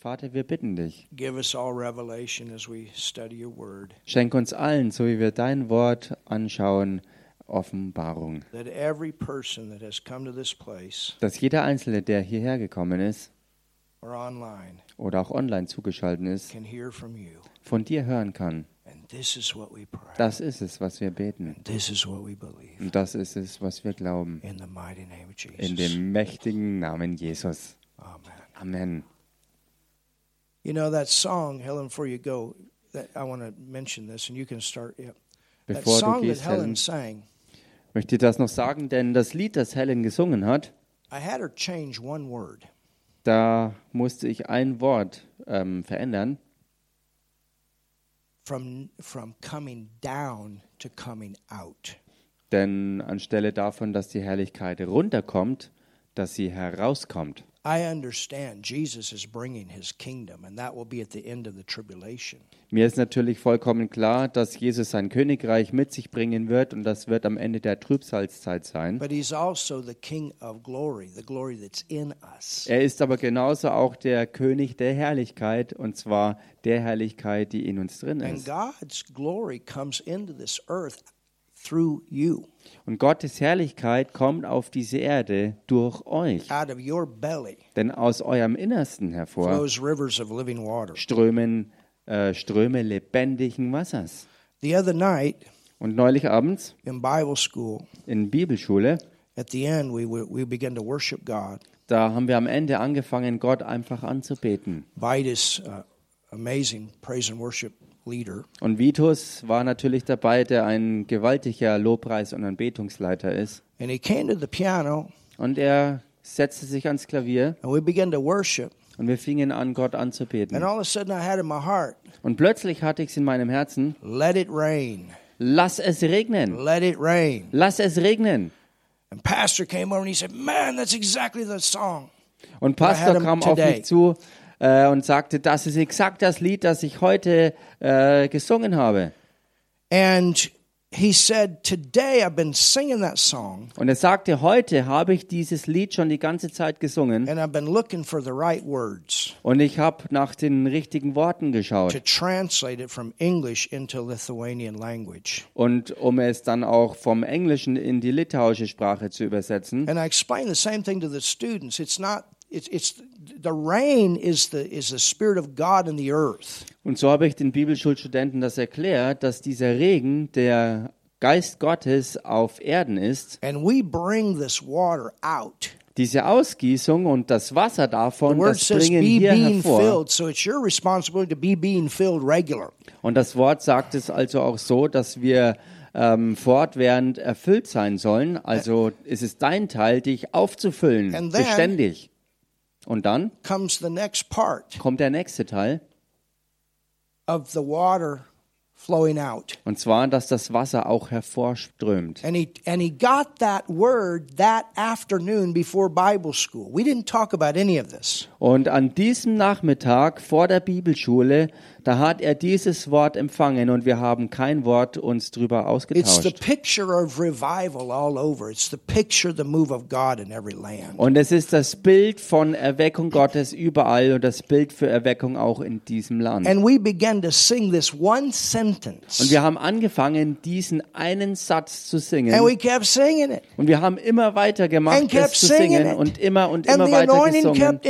Vater, wir bitten dich, give us all revelation as we study your word, schenk uns allen, so wie wir dein Wort anschauen, Offenbarung. Dass jeder Einzelne, der hierher gekommen ist oder auch online zugeschaltet ist, von dir hören kann. Das ist es, was wir beten. Und das ist es, was wir glauben. In dem mächtigen Namen Jesus. Amen. You know that song, Helen, before you go, that I want to mention this, and you can start. Yeah. That Bevor du song that gehst, Helen Helen, sang, möchte ich das noch sagen, denn das Lied, das Helen gesungen hat, I had her change one word. da musste ich ein Wort ähm, verändern. From from coming down to coming out. Denn anstelle davon, dass die Herrlichkeit runterkommt, dass sie herauskommt. I understand Jesus is bringing his kingdom, and that will be at the end of the tribulation. Mir ist natürlich vollkommen klar, dass Jesus sein Königreich mit sich bringen wird und das wird am Ende der Trübsalzeit sein. But he's also the King of glory, the glory that's in us. Er ist aber genauso auch der König der Herrlichkeit und zwar der Herrlichkeit, die in uns drin And ist. God's glory comes into this earth through you. Und Gottes Herrlichkeit kommt auf diese Erde durch euch. Out of your belly Denn aus eurem Innersten hervor flows rivers of living water. strömen äh, Ströme lebendigen Wassers. The other night Und neulich abends in Bible school, in Bibelschule, at the end, we, we, began to worship God. da haben wir am Ende angefangen, Gott einfach anzubeten. Vitus, uh, amazing praise and worship Und Vitus war natürlich dabei, der ein gewaltiger Lobpreis- und Anbetungsleiter ist. and he came to the piano, Und er setzte sich ans Klavier and we began to worship. und wir fingen an, Gott And anzubeten. all of a sudden, I had in my heart, Und plötzlich hatte ich es in meinem Herzen, let it rain, lass es regnen, let it rain. lass es regnen. And Pastor came over and he said, man, that's exactly the song. Und Pastor kam auf mich zu äh, und sagte, das ist exakt das Lied, das ich heute äh, gesungen habe. And he said, today I've been singing that song, Und er sagte, heute habe ich dieses Lied schon die ganze Zeit gesungen and I've been looking for the right words und ich habe nach den richtigen Worten to geschaut. translate it from English into Lithuanian language. Und um es dann auch vom Englischen in die litauische Sprache zu übersetzen. And I explained the same thing to the students. It's not it's it's the rain is the is the spirit of God in the earth. Und so habe ich den Bibelschulstudenten das erklärt, dass dieser Regen der Geist Gottes auf Erden ist. And we bring this water out. Diese Ausgießung und das Wasser davon, das bringen being hervor. filled, so it's your responsibility to be being filled regular. Und das Wort sagt es also auch so, dass wir ähm, fortwährend erfüllt sein sollen. Also ist es dein Teil, dich aufzufüllen, beständig. Und dann Comes the next part kommt der nächste Teil. of the water flowing out. Und zwar, dass das Wasser auch hervorströmt. And he and he got that word that afternoon before Bible school. We didn't talk about any of this. Und an diesem Nachmittag vor der Bibelschule, da hat er dieses Wort empfangen und wir haben kein Wort uns drüber ausgetauscht. Und es ist das Bild von Erweckung Gottes überall und das Bild für Erweckung auch in diesem Land. And we began to sing this one Und sentence. wir haben angefangen, diesen einen Satz zu singen. And we kept singing it. Und wir haben immer weiter gemacht, es zu singen it. und immer und immer the weiter gesungen.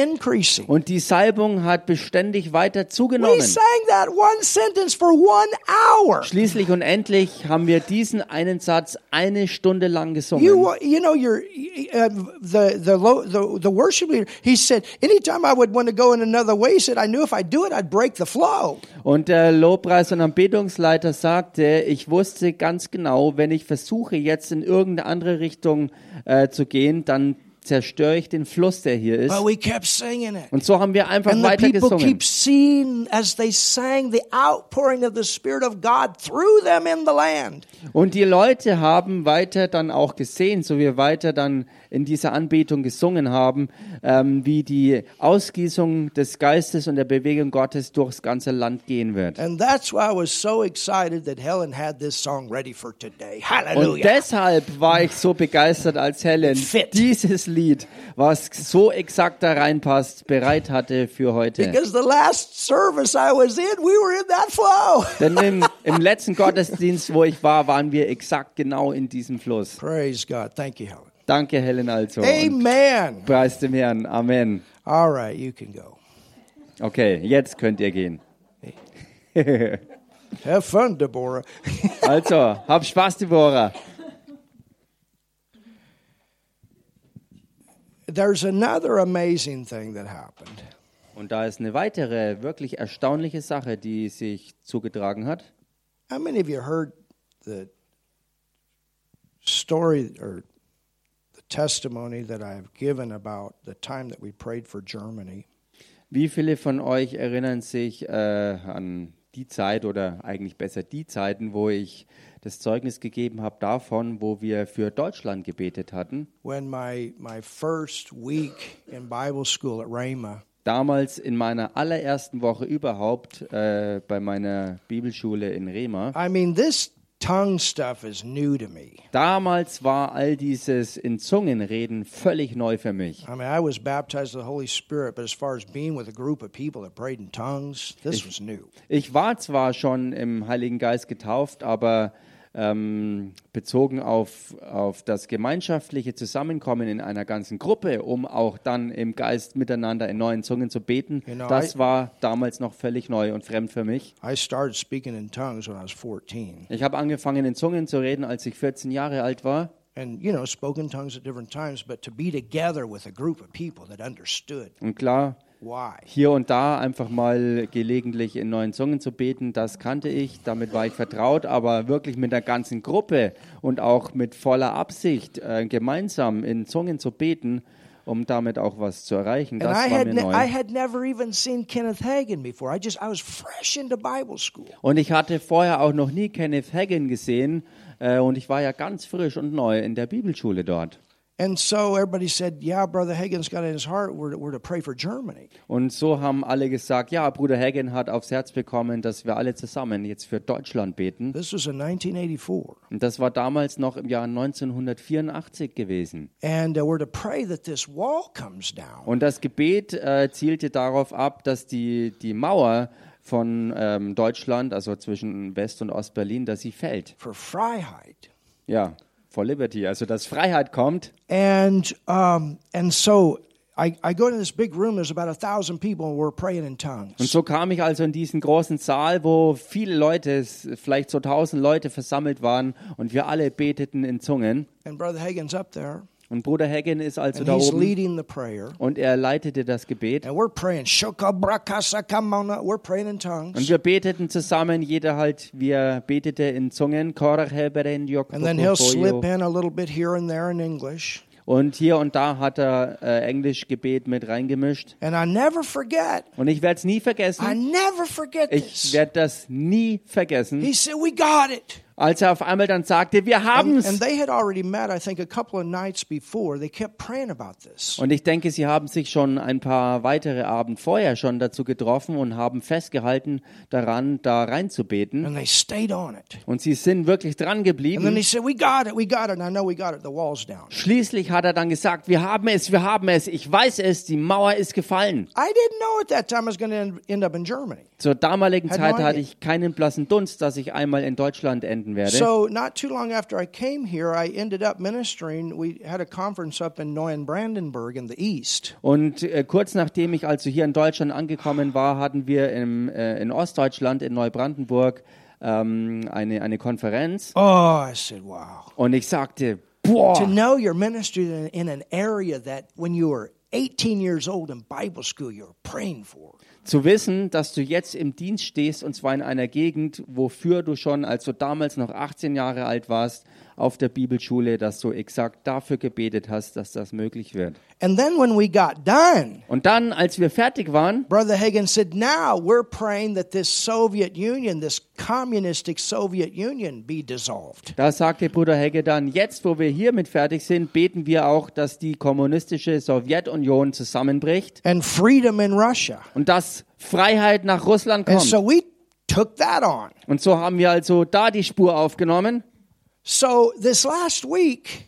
Und die Salbung hat beständig weiter We zugenommen. sang that one sentence for one hour. Schließlich und endlich haben wir diesen einen Satz eine Stunde lang gesungen. You, you know, your uh, the the the the worship leader. He said, anytime I would want to go in another way, he said, I knew if I do it, I'd break the flow. Und der Lobpreis- und Anbetungsleiter sagte, ich wusste ganz genau, wenn ich versuche, jetzt in irgendeine andere Richtung äh, zu gehen, dann zerstöre ich den Fluss, der hier ist. Und so haben wir einfach weiter gesungen. sang. Und die Leute haben weiter dann auch gesehen, so wir weiter dann in dieser Anbetung gesungen haben, ähm, wie die Ausgießung des Geistes und der Bewegung Gottes durchs ganze Land gehen wird. And that's why I was so excited that Helen had this song ready for today. Und Hallelujah. deshalb war ich so begeistert, als Helen Fit. dieses Lied, was so exakt da reinpasst, bereit hatte für heute. Because the last service I was in, we were in that flow. Denn im, im letzten Gottesdienst, wo ich war, waren wir exakt genau in diesem Fluss. Praise God. Thank you, Helen. Danke, Helen, also. Amen. preis dem Herrn. Amen. All right, you can go. Okay, jetzt könnt ihr gehen. Have fun, Deborah. Also, hab Spaß, Deborah. There's another amazing thing that happened. Und da ist eine weitere, wirklich erstaunliche Sache, die sich zugetragen hat. How many of you heard the story or testimony that I've given about the time that we prayed for Germany? Wie viele von euch erinnern sich äh, an die Zeit oder eigentlich besser die Zeiten, wo ich das Zeugnis gegeben habe davon, wo wir für Deutschland gebetet hatten? When my, my first week in Bible school at Rhema, Damals in meiner allerersten Woche überhaupt äh, bei meiner Bibelschule in Rema. I mean, this tongue stuff is new to me. Damals war all dieses in Zungen reden völlig neu für mich. I mean, I was baptized with the Holy Spirit, but as far as being with a group of people that prayed in tongues, this was new. Ich war zwar schon im Heiligen Geist getauft, aber ähm, bezogen auf, auf das gemeinschaftliche Zusammenkommen in einer ganzen Gruppe, um auch dann im Geist miteinander in neuen Zungen zu beten, You know, das I- war damals noch völlig neu und fremd für mich. I started speaking in tongues when I was 14. Ich habe angefangen in Zungen zu reden, als ich 14 Jahre alt war. And, you know, spoke in tongues at different times, but to be together with a group of people that understood Und klar. Hier und da einfach mal gelegentlich in neuen Zungen zu beten, das kannte ich, damit war ich vertraut, aber wirklich mit der ganzen Gruppe und auch mit voller Absicht äh, gemeinsam in Zungen zu beten, um damit auch was zu erreichen, das war mir ne- neu. Und ich hatte vorher auch noch nie Kenneth Hagin gesehen äh, und ich war ja ganz frisch und neu in der Bibelschule dort. And so everybody said, yeah, Brother Hagin's got it in his heart, we're, we're to pray for Germany. Und so haben alle gesagt, ja, Bruder Hagin hat aufs Herz bekommen, dass wir alle zusammen jetzt für Deutschland beten. This was in 1984. Und das war damals noch im Jahr 1984 gewesen. And uh, we're to pray that this wall comes down. Und das Gebet äh, zielte darauf ab, dass die, die Mauer von ähm, Deutschland, also zwischen West- und Ostberlin, dass sie fällt. for Freiheit. Ja, for Liberty, also dass Freiheit kommt. And um, and so I, I go into this big room. There's about a thousand people, and we're praying in Und tongues. so kam ich also in diesen großen Saal, wo viele Leute, vielleicht so tausend Leute versammelt waren und wir alle beteten in Zungen. And Brother Hagin's up there, Und Bruder Hagen ist also and da he's oben leading the prayer. und er leitete das Gebet. And we're praying. Shokabrakasakamanna. We're praying in Und tongues. wir beteten zusammen, jeder halt, wir betete in Zungen. Korach heberen yok And then he'll pokoyo. slip in a little bit here and there in English. Und hier und da hat er äh, Englischgebet mit reingemischt. And I never forget. Und ich werde es nie I vergessen. never forget Ich this. werde das nie vergessen, He said, "We got it." Als er auf einmal dann sagte, wir And, haben's. and they had already met, I think, a couple of nights before. They kept praying about this. Und ich denke, sie haben sich schon ein paar weitere Abend vorher schon dazu getroffen und haben festgehalten daran, da reinzubeten. And they stayed on it. Und sie sind wirklich dran And then geblieben. he said, We got it, we got it. And I know we got it. The wall's down. Schließlich hat er dann gesagt, wir haben es, wir haben es, ich weiß es, die Mauer ist gefallen. I didn't know at that time I was going to end up in Germany. Zur damaligen Zeit hatte ich keinen blassen Dunst, dass ich einmal in Deutschland enden werde. So, not too long after I came here, I ended up ministering. We had a conference up in Neuenbrandenburg in the east. Und äh, kurz nachdem ich also hier in Deutschland angekommen war, hatten wir im, äh, in Ostdeutschland, in Neubrandenburg, ähm, eine, eine Konferenz. Oh, I said, Wow. Und ich sagte, To boah, know you're ministering in, in an area that when you were 18 years old in Bible school, you were praying for. zu wissen, dass du jetzt im Dienst stehst, und zwar in einer Gegend, wofür du schon, als du damals noch 18 Jahre alt warst, auf der Bibelschule, dass du exakt dafür gebetet hast, dass das möglich wird. And then when we got done, Und dann, als wir fertig waren, Brother Hagen said, now we're praying that this Soviet Union, this communistic Soviet Union, be dissolved. Da sagte Bruder Hegge dann, jetzt wo wir hiermit fertig sind, beten wir auch, dass die kommunistische Sowjetunion zusammenbricht And freedom in Russia. und dass Freiheit nach Russland And kommt. so we took that on. Und so haben wir also da die Spur aufgenommen. So this last week,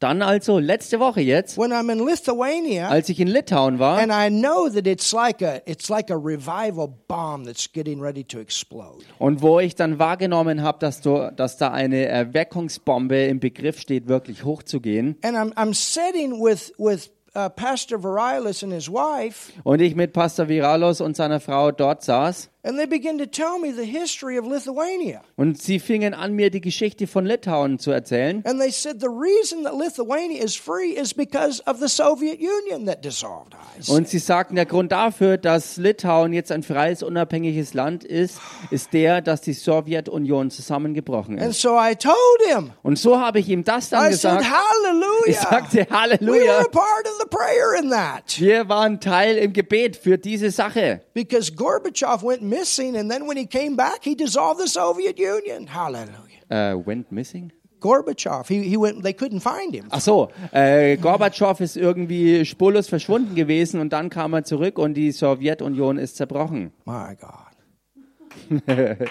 Dann also letzte Woche jetzt, when I'm in Lithuania, als ich in Litauen war, and I know that it's like a it's like a revival bomb that's getting ready to explode. und wo ich dann wahrgenommen habe, dass, du, dass da eine Erweckungsbombe im Begriff steht, wirklich hochzugehen. And I'm I'm sitting with with uh, Pastor Virilis and his wife, Und ich mit Pastor Viralos und seiner Frau dort saß. and they begin to tell me the history of Lithuania. Und sie fingen an, mir die Geschichte von Litauen zu erzählen. And they said the reason that Lithuania is free is because of the Soviet Union that dissolved. Und sie sagten, der Grund dafür, dass Litauen jetzt ein freies, unabhängiges Land ist, ist der, dass die Sowjetunion zusammengebrochen And ist. so I told him, Und so habe ich ihm das dann I said, gesagt. Ich Hallelujah. sagte, We were Halleluja. a part of the prayer in that. Wir waren Teil im Gebet für diese Sache. Because Gorbachev went missing, and then when he came back, he dissolved the Soviet Union. Hallelujah. Äh, went missing? Gorbachev, he, he went, they couldn't find him. Ach so, äh, Gorbatschow ist irgendwie spurlos verschwunden gewesen und dann kam er zurück und die Sowjetunion ist zerbrochen. My God.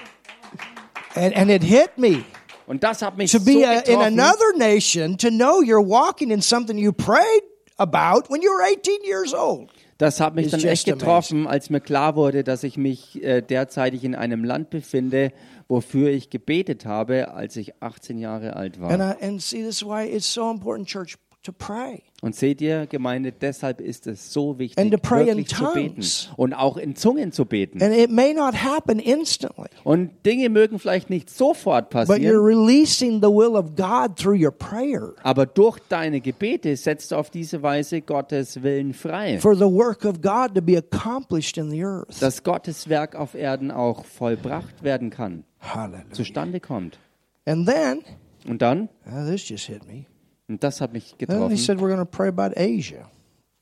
and, and it hit me Und das hat mich to so be a, in another nation, to know you're walking in something you prayed about when you were 18 years old. Das hat mich It's dann echt getroffen, als mir klar wurde, dass ich mich äh, derzeitig in einem Land befinde, wofür ich gebetet habe, als ich 18 Jahre alt And, war. I, and see, this is why it's so important, church. Und seht ihr, Gemeinde, deshalb ist es so wichtig, And to pray in wirklich zu beten tongues. und auch in Zungen zu beten. And it may not happen instantly, Und Dinge mögen vielleicht nicht sofort but you're passieren, releasing the will of God through your prayer aber durch deine Gebete setzt du auf diese Weise Gottes Willen frei, for the work of God to be accomplished in the earth. dass Gottes Werk auf Erden auch vollbracht werden kann, Hallelujah. zustande kommt. And then, Und dann, uh, this just hit me. Und das hat mich Then getroffen, said, we're going to pray about Asia.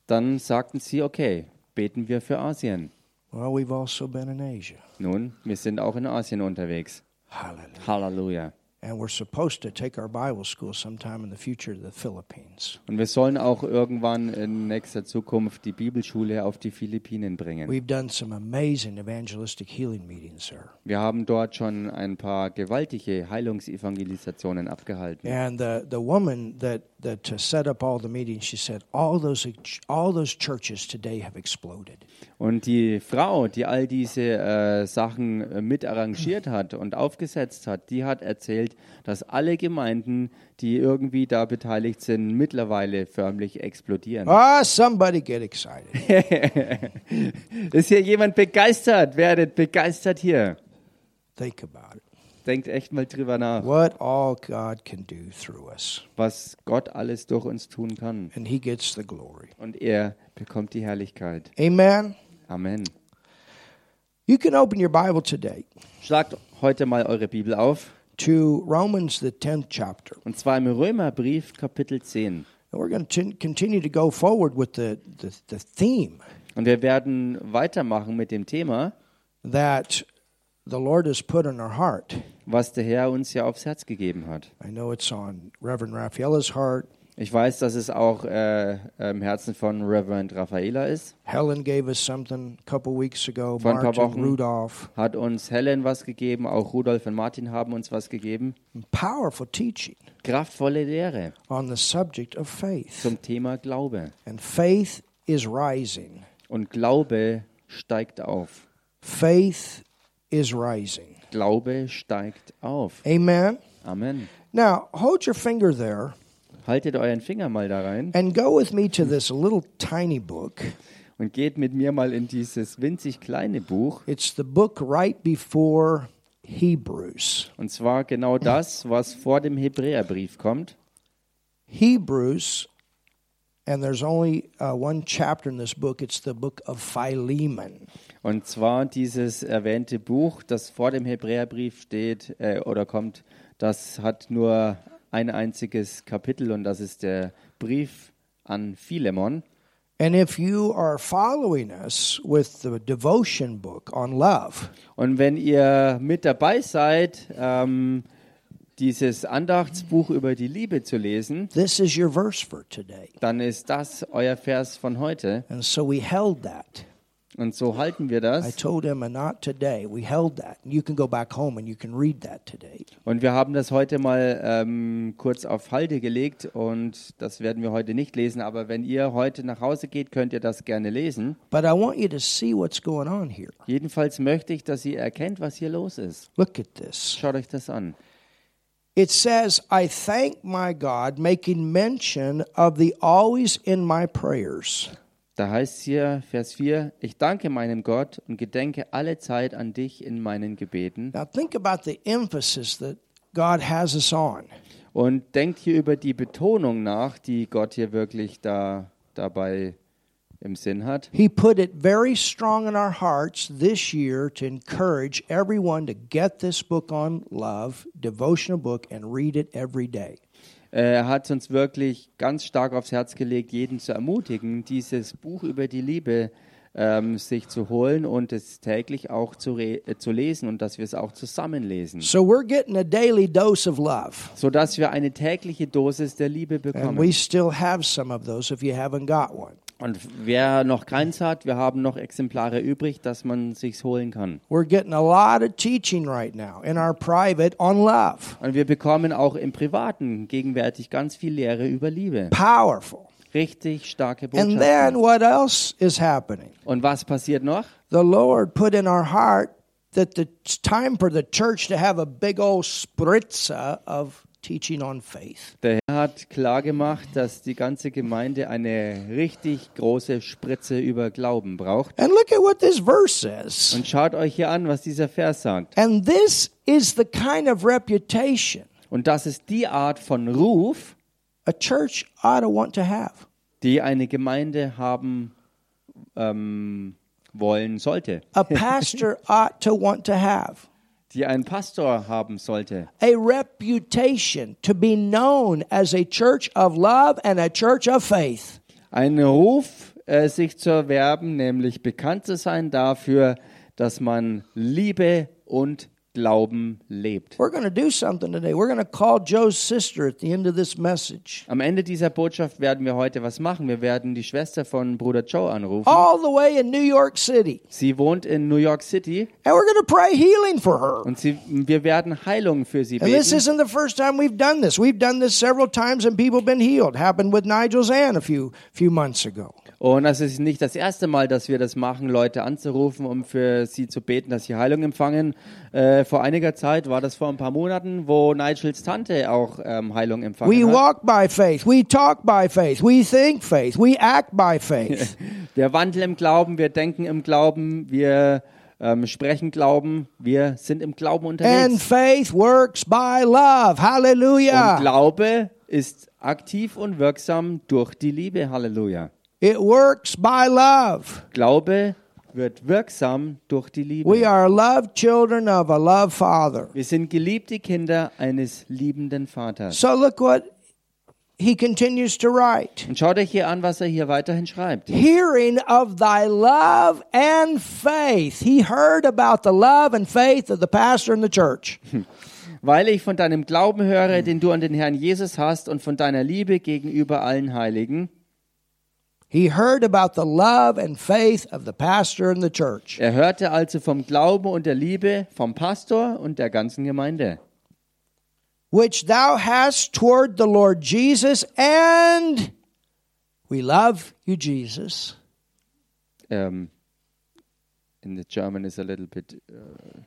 Dann sagten sie, okay, beten wir für Asien. Well, we've also been in Asia. Nun, wir sind auch in Asien unterwegs. Hallelujah. Halleluja. And we're supposed to take our Bible school sometime in the future to the Philippines. Und wir sollen auch irgendwann in nächster Zukunft die Bibelschule auf die Philippinen bringen. We've done some amazing evangelistic healing meetings there. Wir haben dort schon ein paar gewaltige Heilungsevangelisationen abgehalten. And the, the woman that, that uh, set up all the meetings, she said, all those, all those churches today have exploded. Und die Frau, die all diese äh, Sachen äh, mit arrangiert hat und aufgesetzt hat, die hat erzählt, dass alle Gemeinden, die irgendwie da beteiligt sind, mittlerweile förmlich explodieren. Ah, somebody get excited. Ist hier jemand begeistert? Werdet begeistert hier. Think about it. Denkt echt mal drüber nach, What all God can do through us. was Gott alles durch uns tun kann. And He gets the glory. Und er bekommt die Herrlichkeit. Amen. Amen. You can open your Bible today Schlagt heute mal eure Bibel auf. to Romans, the 10th chapter. Und zwar im Römerbrief, Kapitel 10. And we're going to continue to go forward with the, the, the theme Und wir werden weitermachen mit dem Thema, that the Lord has put in our heart. was der Herr uns ja aufs Herz gegeben hat. I know it's on Reverend Rafaela's heart. Ich weiß, dass es auch äh, im Herzen von Reverend Raffaela ist. Helen gave us something a couple weeks ago. Vor ein paar Martin, Wochen. Rudolph. Hat uns Helen was gegeben, auch Rudolf und Martin haben uns was gegeben. Powerful teaching Kraftvolle Lehre on the subject of faith. zum Thema Glaube. And faith is rising. Und Glaube steigt auf. Faith is rising. Glaube steigt auf. Amen. Amen. Now, hold your finger there Haltet euren Finger mal da rein and go with me to this little tiny book. und geht mit mir mal in dieses winzig kleine Buch. It's the book right before Hebrews. Und zwar genau das, was vor dem Hebräerbrief kommt. Hebrews, and there's only uh, one chapter in this book. It's the book of Philemon. Und zwar dieses erwähnte Buch, das vor dem Hebräerbrief steht äh, oder kommt, das hat nur ein einziges Kapitel und das ist der Brief an Philemon. And if you are following us with the devotion book on love, Und wenn ihr mit dabei seid, ähm, dieses Andachtsbuch über die Liebe zu lesen, this is your verse for today. dann ist das euer Vers von heute. And so we held that. Und so halten wir I das. told Emma, not today. We held that. You can go back home and you can read that today. Und wir haben das heute mal ähm, kurz auf Halde gelegt und das werden wir heute nicht lesen. Aber wenn ihr heute nach Hause geht, könnt ihr das gerne lesen. But I want you to see what's going on here. Jedenfalls möchte ich, dass ihr erkennt, was hier los ist. Look at this. Schaut euch das an. It says, I thank my God, making mention of thee always in my prayers. Da heißt es hier, Vers 4, ich danke meinem Gott und gedenke alle Zeit an dich in meinen Gebeten. Now think about the emphasis that God has us on. Und denkt hier über die Betonung nach, die Gott hier wirklich da dabei im Sinn hat. He put it very strong in our hearts this year to encourage everyone to get this book on love, devotional book, and read it every day. Er hat uns wirklich ganz stark aufs Herz gelegt, jeden zu ermutigen, dieses Buch über die Liebe ähm, sich zu holen und es täglich auch zu, re äh, zu lesen und dass wir es auch zusammen lesen, So we're getting a daily dose of love. sodass wir eine tägliche Dosis der Liebe And bekommen. we still have some of those if you haven't got one. Und wer noch keins hat, wir haben noch Exemplare übrig, dass man sich's holen kann. We're getting a lot of teaching right now in our private on love. Und wir bekommen auch im Privaten gegenwärtig ganz viel Lehre über Liebe. Powerful. Richtig starke And then what else is happening? Und was passiert noch? The Lord put in our heart that the- it's time for the church to have a big old spritzer of teaching on faith. Der Herr hat klar gemacht, dass die ganze Gemeinde eine richtig große Spritze über Glauben braucht. And look at what this verse says. Und schaut euch hier an, was dieser Vers sagt. And this is the kind of reputation Und das ist die Art von Ruf, a church ought to want to have. die eine Gemeinde haben ähm, wollen sollte, A pastor ought to want to have. Die ein Pastor haben sollte. A reputation to be known as a church of love and a church of faith. Ein Ruf, äh, sich zu erwerben, nämlich bekannt zu sein dafür, dass man Liebe und Glauben lebt. We're going to do something today. We're going to call Joe's sister at the end of this message. Am Ende dieser Botschaft werden wir heute was machen. Wir werden die Schwester von Bruder Joe anrufen. All the way in New York City. Sie wohnt in New York City And we're going to pray healing for her. und sie, wir werden Heilung für sie And this beten. isn't the first time we've done this. We've done this several times and people have been healed. Happened with Nigel Zan a few few months ago. Und das ist nicht das erste Mal, dass wir das machen, Leute anzurufen, um für sie zu beten, dass sie Heilung empfangen. Äh, vor einiger Zeit war das vor ein paar Monaten, wo Nigels Tante auch ähm, Heilung empfangen We hat. walk by faith. We talk by faith. We think faith. We act by faith. Wir wandeln im Glauben, wir denken im Glauben, wir ähm, sprechen Glauben, wir sind im Glauben and unterwegs. faith works by love. Und Hallelujah. Glaube ist aktiv und wirksam durch die Liebe. Halleluja. It works by love. Glaube wird wirksam durch die Liebe. We are loved children of a loved Father. Wir sind geliebte Kinder eines liebenden Vaters. So look what he continues to write. Und schaut euch hier an, was er hier weiterhin schreibt. Hearing of thy love and faith. He heard about the love and faith of the pastor in the church. Weil ich von deinem Glauben höre, den du an den Herrn Jesus hast und von deiner Liebe gegenüber allen Heiligen. He heard about the love and faith of the pastor and the church. Er hörte also vom Glauben und der Liebe vom Pastor und der ganzen Gemeinde, which thou hast toward the Lord Jesus, and we love you, Jesus. Um, in the German is a little bit. Uh,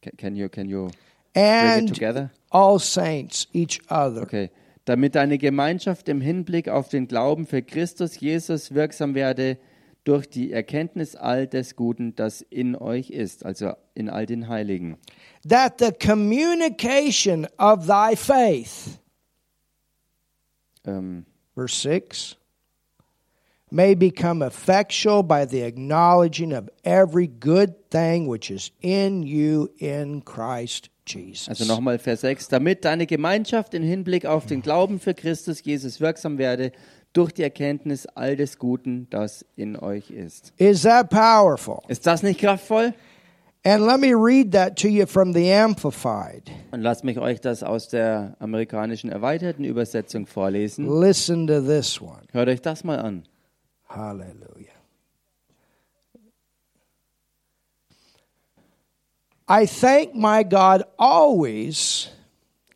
can, can you can you bring it together? all saints, each other. Okay. Damit deine Gemeinschaft im Hinblick auf den Glauben für Christus Jesus wirksam werde durch die Erkenntnis all des Guten, das in euch ist, also in all den Heiligen. That the communication of thy faith, Ähm, verse 6, may become effectual by the acknowledging of every good thing which is in you in Christ Jesus. also nochmal Vers 6. Damit deine Gemeinschaft im Hinblick auf den Glauben für Christus Jesus wirksam werde durch die Erkenntnis all des Guten, das in euch ist. Is that powerful? Ist das nicht kraftvoll? And let me read that to you from the Amplified. Und lasst mich euch das aus der amerikanischen erweiterten Übersetzung vorlesen. Listen to this one. Hört euch das mal an. Hallelujah. I thank my God always,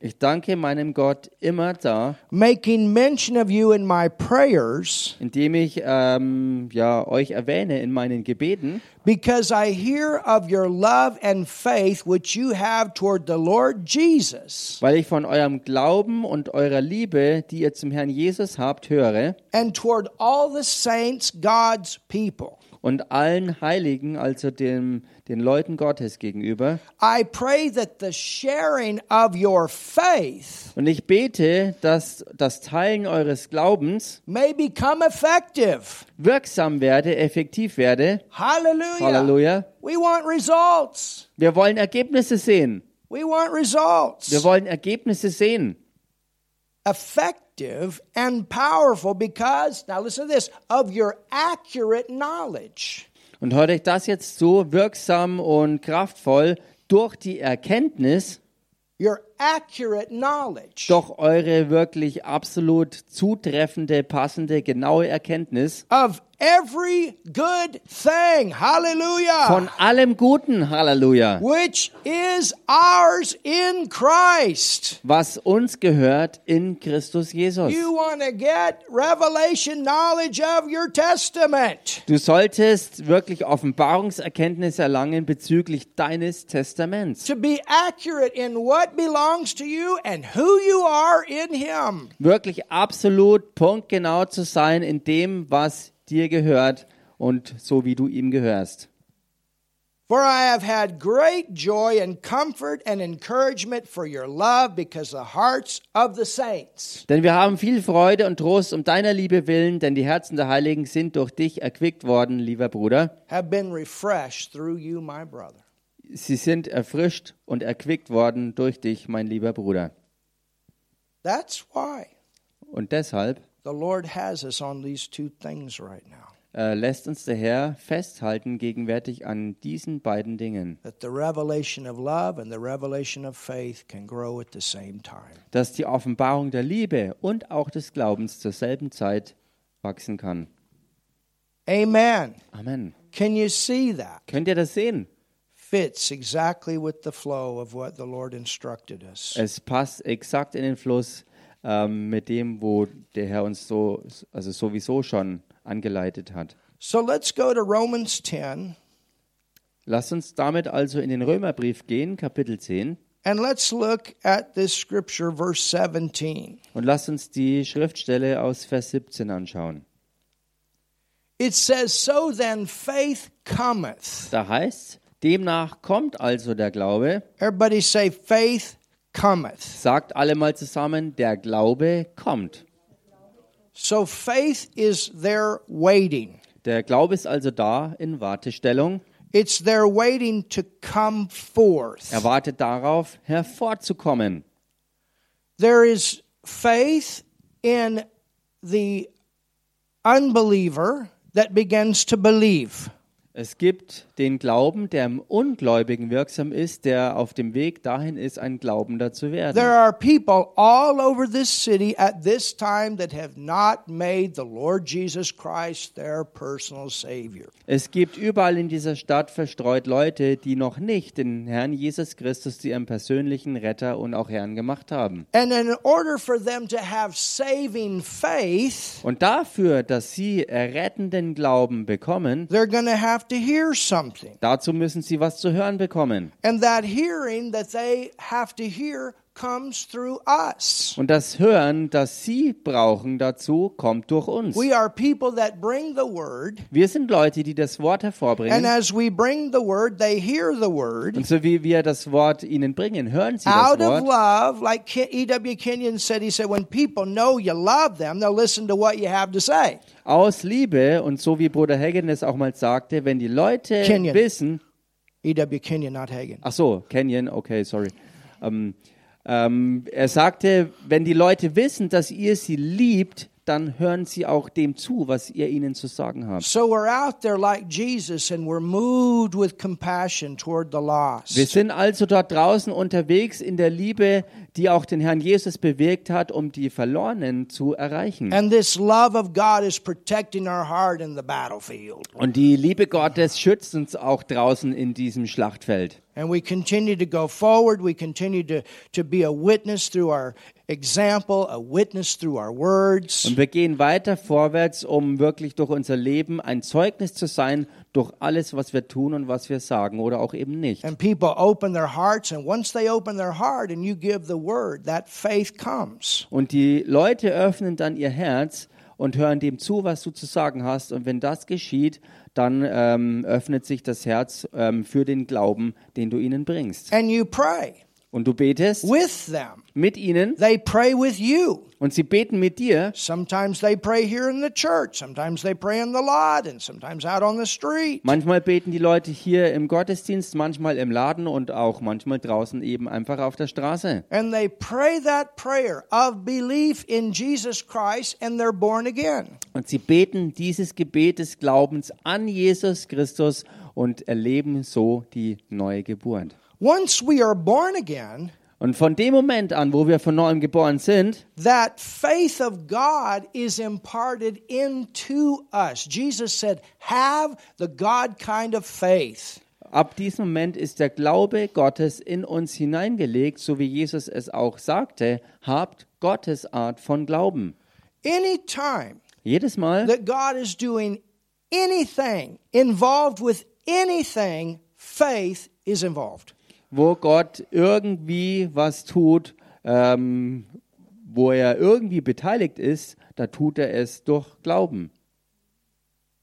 Ich danke meinem Gott immer da, making mention of you in my prayers, indem ich ähm, ja, euch erwähne in meinen Gebeten, because I hear of your love and faith which you have toward the Lord Jesus. Weil ich von eurem Glauben und eurer Liebe, die ihr zum Herrn Jesus habt, höre. And toward all the saints, God's people. Und allen Heiligen, also dem, den Leuten Gottes gegenüber. I pray that the sharing of your faith Und ich bete, dass das Teilen eures Glaubens may become effective. wirksam werde, effektiv werde. Halleluja. We want results. Wir wollen Ergebnisse sehen. We want results. Wir wollen Ergebnisse sehen. Effective and powerful because, now listen to this, of your accurate knowledge. Und hört euch das jetzt so wirksam und kraftvoll durch die Erkenntnis, Your accurate knowledge. Doch eure wirklich absolut zutreffende, passende, genaue Erkenntnis. Of every good thing. Hallelujah. von allem Guten, Halleluja, which is ours in Christ. was uns gehört in Christus Jesus. You want to get revelation knowledge of your testament. Du solltest wirklich Offenbarungserkenntnis erlangen bezüglich deines Testaments. To be accurate in what belongs to you and who you are in Him. Wirklich absolut punktgenau zu sein in dem, was dir gehört und so wie du ihm gehörst. For I have had great joy and comfort and encouragement for your love because the hearts of the saints. Denn wir haben viel Freude und Trost um deiner Liebe willen, denn die Herzen der Heiligen sind durch dich erquickt worden, lieber Bruder. Have been refreshed through you, my brother. Sie sind erfrischt und erquickt worden durch dich, mein lieber Bruder. That's why Und deshalb the Lord has us on these two things right now. äh, lässt uns der Herr festhalten gegenwärtig an diesen beiden Dingen, That the revelation of love and the revelation of faith can grow at the same time. dass die Offenbarung der Liebe und auch des Glaubens zur selben Zeit wachsen kann. Amen. Amen. Can you see that? Könnt ihr das sehen? Fits exactly with the flow of what the Lord instructed us. Es passt exakt in den Fluss ähm, mit dem, wo der Herr uns so, also sowieso schon angeleitet hat. So let's go to Romans 10 Lasst uns damit also in den Römerbrief gehen, Kapitel 10, and let's look at this scripture, verse 17. und lasst uns die Schriftstelle aus Vers 17 anschauen. It says, So then faith cometh. Da heißt, demnach kommt also der Glaube, Everybody say, Faith cometh. sagt alle mal zusammen, der Glaube kommt. So faith is there waiting. Der Glaube ist also da in Wartestellung. It's there waiting to come forth. Er wartet darauf, hervorzukommen. There is faith in the unbeliever that begins to believe. Es gibt den Glauben, der im Ungläubigen wirksam ist, der auf dem Weg dahin ist, ein Glaubender zu werden. There are people all over this city at this time that have not made the Lord Jesus Christ their personal Savior. Es gibt überall in dieser Stadt verstreut Leute, die noch nicht den Herrn Jesus Christus zu ihrem persönlichen Retter und auch Herrn gemacht haben. And in order for them to have saving faith, Und dafür, dass sie errettenden Glauben bekommen, they're going to have to hear something. dazu müssen sie was zu hören bekommen. And that hearing that they have to hear. Und das Hören, das sie brauchen dazu, kommt durch uns. We are people that bring the word, Wir sind Leute, die das Wort and hervorbringen. as we bring the word, they hear the word. Und so wie wir das Wort ihnen bringen, hören sie das Out of Wort. love, like Ke- E.W. Kenyon said, he said, when people know you love them, they'll listen to what you have to say. Aus Liebe und so wie Bruder Hagen es auch mal sagte, wenn die Leute Kenyon. wissen, E.W. Kenyon, not Hagen. ach so, Kenyon, okay, sorry. Ähm, ähm, er sagte, wenn die Leute wissen, dass ihr sie liebt, dann hören sie auch dem zu, was ihr ihnen zu sagen habt. So we're out there like Jesus and we're moved with compassion toward the Wir sind also dort draußen unterwegs in der Liebe, die auch den Herrn Jesus bewirkt hat, um die Verlorenen zu erreichen. And this love of God is protecting our heart in the battlefield. Und die Liebe Gottes schützt uns auch draußen in diesem Schlachtfeld. And we continue to go forward. We continue to, to be a witness through our example, a witness through our words. Und wir gehen weiter vorwärts, um wirklich durch unser Leben ein Zeugnis zu sein, durch alles, was wir tun und was wir sagen oder auch eben nicht. And people open their hearts, and once they open their heart and you give the word, that faith comes. Und die Leute öffnen dann ihr Herz und hören dem zu, was du zu sagen hast. Und wenn das geschieht, dann ähm, öffnet sich das Herz ähm, für den Glauben, den du ihnen bringst. And you pray Und du betest with them. mit ihnen They pray with you. und sie beten mit dir. Sometimes they pray here in the church, sometimes they pray in the lot, and sometimes out on the street. Manchmal beten die Leute hier im Gottesdienst, manchmal im Laden und auch manchmal draußen eben einfach auf der Straße. And they pray that prayer of belief in Jesus Christ and they're born again. Und sie beten dieses Gebet des Glaubens an Jesus Christus und erleben so die neue Geburt. Once we are born again, Und von dem Moment an, wo wir von neuem geboren sind, that faith of God is imparted into us. Jesus said, Have the God kind of faith. ab diesem Moment ist der Glaube Gottes in uns hineingelegt, so wie Jesus es auch sagte, habt Gottes Art von Glauben. Anytime Jedes Mal, that God is doing anything involved with anything, faith is involved. wo Gott irgendwie was tut, ähm, wo er irgendwie beteiligt ist, da tut er es durch Glauben.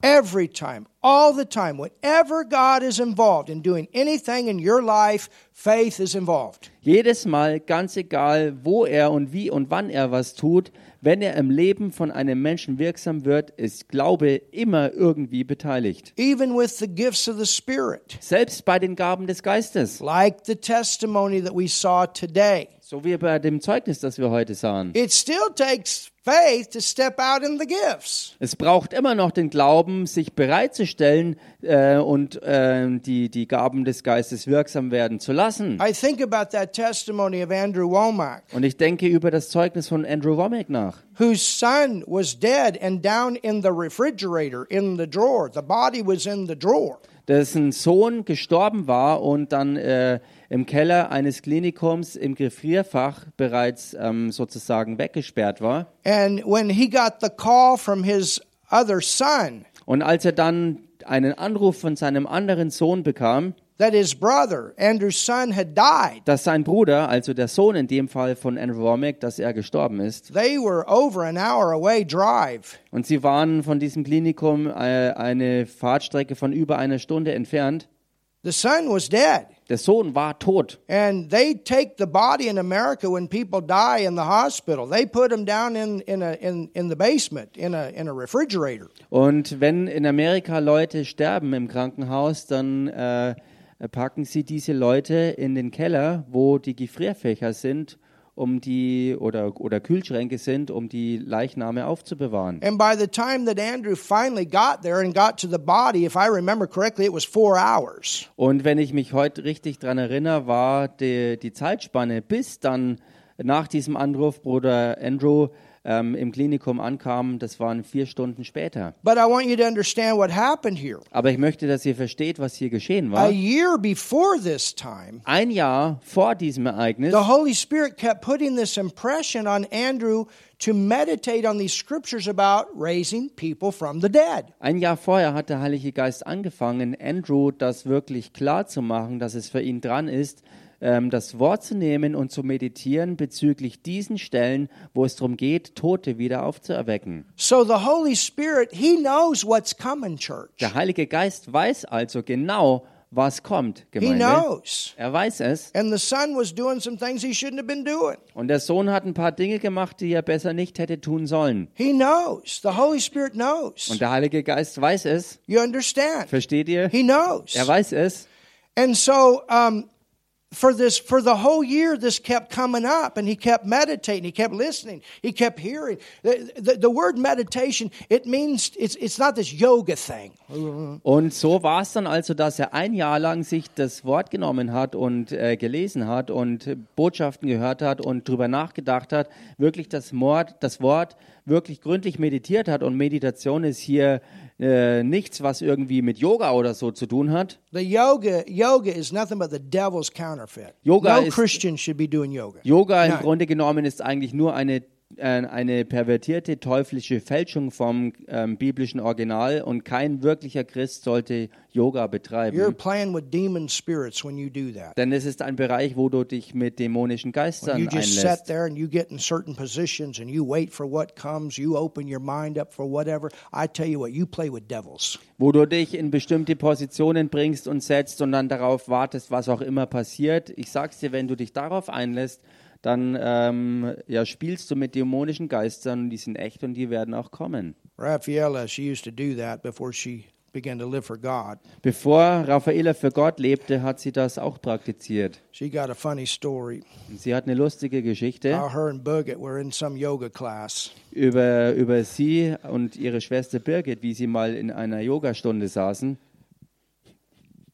Every time, all the time, whenever God is involved in doing anything in your life, faith is involved. Jedes Mal, ganz egal, wo er und wie und wann er was tut, wenn er im Leben von einem Menschen wirksam wird, ist Glaube immer irgendwie beteiligt. Even with the gifts of the Spirit, Selbst bei den Gaben des Geistes, like the testimony that we saw today. so wie bei dem Zeugnis, das wir heute sahen. It still takes faith to step out in the gifts. Es braucht immer noch den Glauben, sich bereitzustellen äh, und äh, die, die Gaben des Geistes wirksam werden zu lassen. I think about that testimony of Andrew Womack, Und ich denke über das Zeugnis von Andrew Womack nach, whose son was dead and down in the refrigerator in the drawer. The body was in the drawer. dessen Sohn gestorben war und dann äh, im Keller eines Klinikums im Gefrierfach bereits ähm, sozusagen weggesperrt war. And when he got the call from his other son Und als er dann einen Anruf von seinem anderen Sohn bekam, that his brother, Andrew's son, had died, dass sein Bruder, also der Sohn in dem Fall von Andrew Womack, dass er gestorben ist, they were over an hour away drive. Und sie waren von diesem Klinikum äh, eine Fahrtstrecke von über einer Stunde entfernt. The son was dead. Der Sohn war tot. And they take the body in America when people die in the hospital. They put them down in, in, a, in, in the basement, in a, in a refrigerator. Und wenn in Amerika Leute sterben im Krankenhaus, dann äh, packen sie diese Leute in den Keller, wo die Gefrierfächer sind, um die oder oder Kühlschränke sind, um die Leichname aufzubewahren. And by the time that Andrew finally got there and got to the body, if I remember correctly, it was four hours. Und wenn ich mich heute richtig dran erinnere, war die, die Zeitspanne bis dann nach diesem Anruf Bruder Andrew ähm, im Klinikum ankam, das waren vier Stunden später. But I want you to understand what happened here. Aber ich möchte, dass ihr versteht, was hier geschehen A war. year before this time, Ein Jahr vor diesem Ereignis the Holy Spirit kept putting this impression on Andrew to meditate on these scriptures about raising people from the dead. Ein Jahr vorher hat der Heilige Geist angefangen, Andrew das wirklich klar zu machen, dass es für ihn dran ist, das Wort zu nehmen und zu meditieren bezüglich diesen Stellen, wo es darum geht, Tote wieder aufzuerwecken. So the Holy Spirit, He knows what's coming, church. Der Heilige Geist weiß also genau, was kommt, He Gemeinde. knows. Er weiß es. And the son was doing some things he shouldn't have been doing. Und der Sohn hat ein paar Dinge gemacht, die er besser nicht hätte tun sollen. He knows. The Holy Spirit knows. Und der Heilige Geist weiß es. You understand? Versteht ihr? He knows. Er weiß es. And so um, for this for the whole year this kept coming up and he kept meditating he kept listening he kept hearing. The, the, the word meditation it means it's, it's not this yoga thing. Und so war es dann also, dass er ein Jahr lang sich das Wort genommen hat und äh, gelesen hat und Botschaften gehört hat und drüber nachgedacht hat, wirklich das, Mord, das Wort wirklich gründlich meditiert hat, und Meditation ist hier äh, nichts, was irgendwie mit Yoga oder so zu tun hat. The yoga yoga is nothing but the devil's counterfeit. Yoga no is- Christian should be doing yoga. Yoga im Nein. Grunde genommen ist eigentlich nur eine, eine pervertierte teuflische Fälschung vom ähm, biblischen Original und kein wirklicher Christ sollte Yoga You're betreiben. playing with demon spirits when you do that. Denn es ist ein Bereich, wo du dich mit dämonischen Geistern you just sit einlässt. there and you get in certain positions and you wait for what comes, you open your mind up for whatever. I tell you what, you play with devils. Wo du dich in bestimmte Positionen bringst und setzt und dann darauf wartest, was auch immer passiert. Ich sag's dir, wenn du dich darauf einlässt, dann ähm, ja, spielst du mit dämonischen Geistern und die sind echt und die werden auch kommen. Raffaella, she used to do that before she began to live for God. Bevor Raffaela für Gott lebte, hat sie das auch praktiziert. She got a funny story. Sie hat eine lustige Geschichte How her and Buggett were in some yoga class. über, über sie und ihre Schwester Birgit, wie sie mal in einer Yogastunde saßen.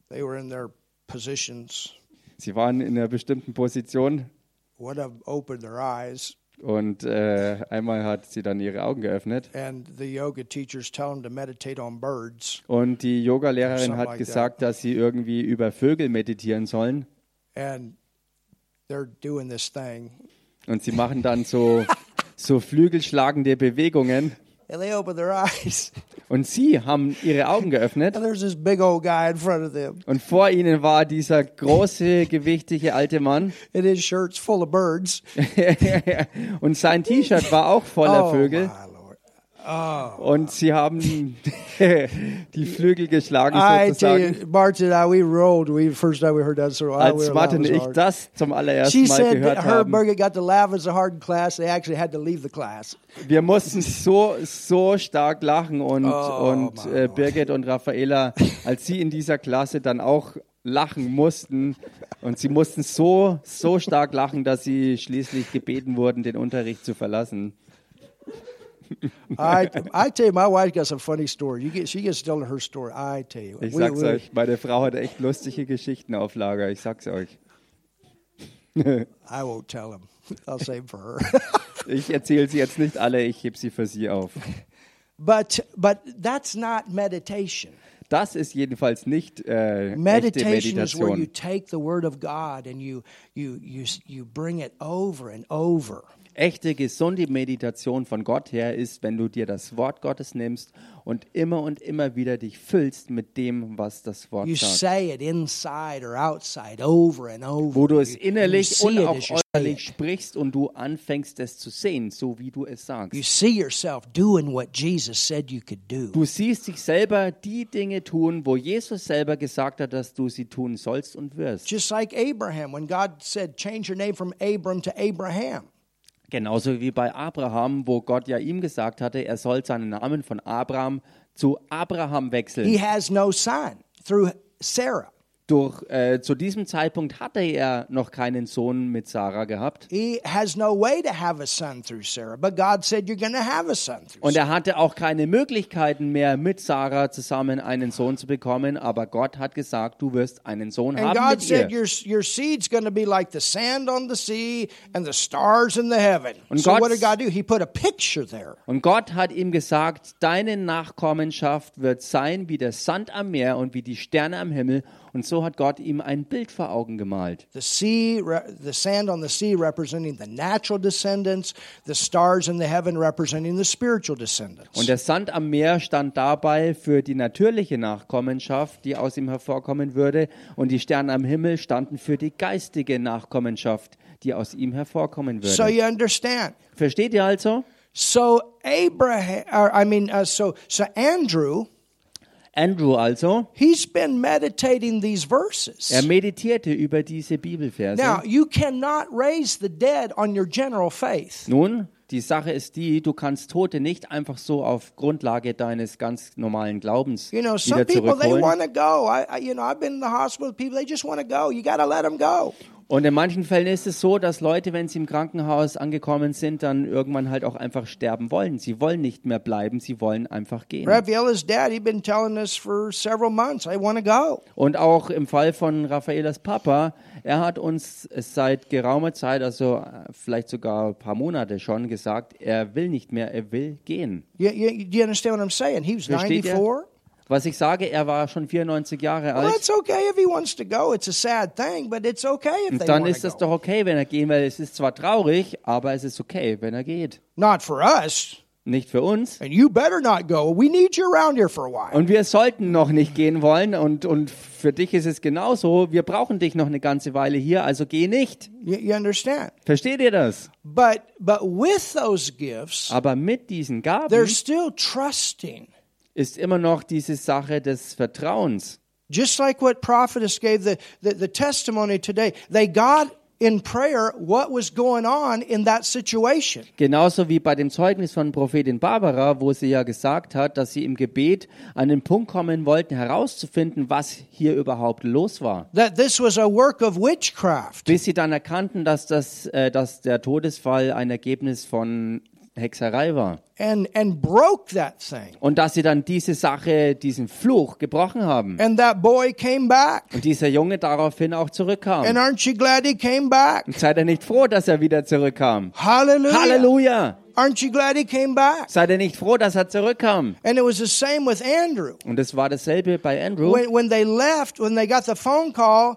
They were in their positions. Sie waren in einer bestimmten Position One of them opened their eyes, und äh, einmal hat sie dann ihre Augen geöffnet and the yoga teachers tell them to meditate on birds. und die Yogalehrerin hat gesagt, dass sie irgendwie über Vögel meditieren sollen And they're doing this thing. und sie machen dann so, so flügelschlagende Bewegungen And they open their eyes, und sie haben ihre Augen geöffnet and there's this big old guy in front of them, und vor ihnen war dieser große, gewichtige alte Mann and his shirt's full of birds. und sein T-Shirt war auch voller oh, Vögel. Oh. Und sie haben die Flügel geschlagen sozusagen. you, Martin and I, we rolled. We first time we heard that story. I, we Als Martin und ich das zum allerersten She Mal said gehört that haben, Birgit got to laugh so hard in class, they actually had to leave the class. wir mussten so, so stark lachen und, Oh, und äh. Birgit und Raffaela, als sie in dieser Klasse dann auch lachen mussten und sie mussten so, so stark lachen, dass sie schließlich gebeten wurden, den Unterricht zu verlassen. I, I tell you, my wife got some funny stories. You get, she gets telling her story. I tell you, Ich sag's we- euch, meine Frau hat echt lustige Geschichten auf Lager, ich sag's euch. I won't tell him. I'll save for her. Ich erzähle sie jetzt nicht alle, ich heb sie für sie auf. but but that's not meditation. Das ist jedenfalls nicht äh, echte Meditation is where you Meditation. take the word of God and you you you you. Echte gesunde Meditation von Gott her ist, wenn du dir das Wort Gottes nimmst und immer und immer wieder dich füllst mit dem, was das Wort You sagt. say it inside or outside over and over. Wo du es You- you innerlich see und auch you äußerlich sprichst und du anfängst es zu sehen, so wie du es You sagst. see yourself doing what Jesus said you could do. Du siehst dich selber die Dinge tun, wo Jesus selber gesagt hat, dass du sie tun sollst und wirst. Just like Abraham, when God said, change your name from Abram to Abraham. Genauso wie bei Abraham, wo Gott ja ihm gesagt hatte, er soll seinen Namen von Abraham zu Abraham wechseln. He has no son through Sarah. Durch, äh, zu diesem Zeitpunkt hatte er noch keinen Sohn mit Sarah gehabt. He has no way to have a son through Sarah, but God said you're going to have a son through Und er hatte auch keine Möglichkeiten mehr, mit Sarah zusammen einen Sohn zu bekommen. Aber Gott hat gesagt, du wirst einen Sohn And haben God mit ihr. said your your seed's going to be like the sand on the sea and the stars in the heaven. Und so what God's- did God do? He put a picture there. Und Gott hat ihm gesagt, deine Nachkommenschaft wird sein wie der Sand am Meer und wie die Sterne am Himmel. Und so hat Gott ihm ein Bild vor Augen gemalt. The sea, the sand on the sea representing the natural descendants, the stars in the heaven representing the spiritual descendants. Und der Sand am Meer stand dabei für die natürliche Nachkommenschaft, die aus ihm hervorkommen würde. Und die Sterne am Himmel standen für die geistige Nachkommenschaft, die aus ihm hervorkommen so würde. you understand. Versteht ihr also? So Abraham, or I mean, uh, so so Andrew, Andrew also, he's been meditating these verses. er meditierte über diese Bibelverse. Now you cannot raise the dead on your general faith. Nun, die Sache ist die, du kannst Tote nicht einfach so auf Grundlage deines ganz normalen Glaubens You know, some wieder people they zurückholen. want to go. I, you know, I've been in the hospital with people. They just want to go. Und in manchen Fällen ist es so, dass Leute, wenn sie im Krankenhaus angekommen sind, dann irgendwann halt auch einfach sterben wollen. Sie wollen nicht mehr bleiben, sie wollen einfach gehen. Rafaela's dad, he'd been telling us for several months, I want to go. Und auch im Fall von Raffaelas Papa, er hat uns seit geraumer Zeit, also äh, vielleicht sogar ein paar Monate schon gesagt, er will nicht mehr, er will gehen. You, you, do you understand what I'm saying? He was Versteht ihr? 94. Was ich sage, er war schon 94 Jahre Well, alt. it's okay if he wants to go. It's a sad thing, but it's okay if Und they dann ist es doch okay, wenn er gehen will. Es ist zwar traurig, aber es ist okay, wenn er geht. Not for us. Nicht für uns. And you better not go. We need you around here for a while. Und wir sollten noch nicht gehen wollen. Und, und für dich ist es genauso. Wir brauchen dich noch eine ganze Weile hier, also geh nicht. You, you understand? Versteht ihr das? But but with those gifts, Aber mit diesen Gaben they're still trusting. Ist immer noch diese Sache des Vertrauens. Just like what prophetess gave the, the, the testimony today, they got in prayer what was going on in that situation. Genauso wie bei dem Zeugnis von Prophetin Barbara, wo sie ja gesagt hat, dass sie im Gebet an den Punkt kommen wollten, herauszufinden, was hier überhaupt los war. That this was a work of witchcraft. Bis sie dann erkannten, dass, das, äh, dass der Todesfall ein Ergebnis von Hexerei war. And and broke that thing. Und dass sie dann diese Sache, diesen Fluch gebrochen haben. And that boy came back. Und dieser Junge daraufhin auch zurückkam. And aren't you glad he came back? Seid ihr nicht froh, dass er wieder zurückkam? Hallelujah. Halleluja! Aren't you glad he came back? Seid ihr nicht froh, dass er zurückkam? And it was the same with Andrew. Und es war dasselbe bei Andrew. When, when they left, when they got the phone call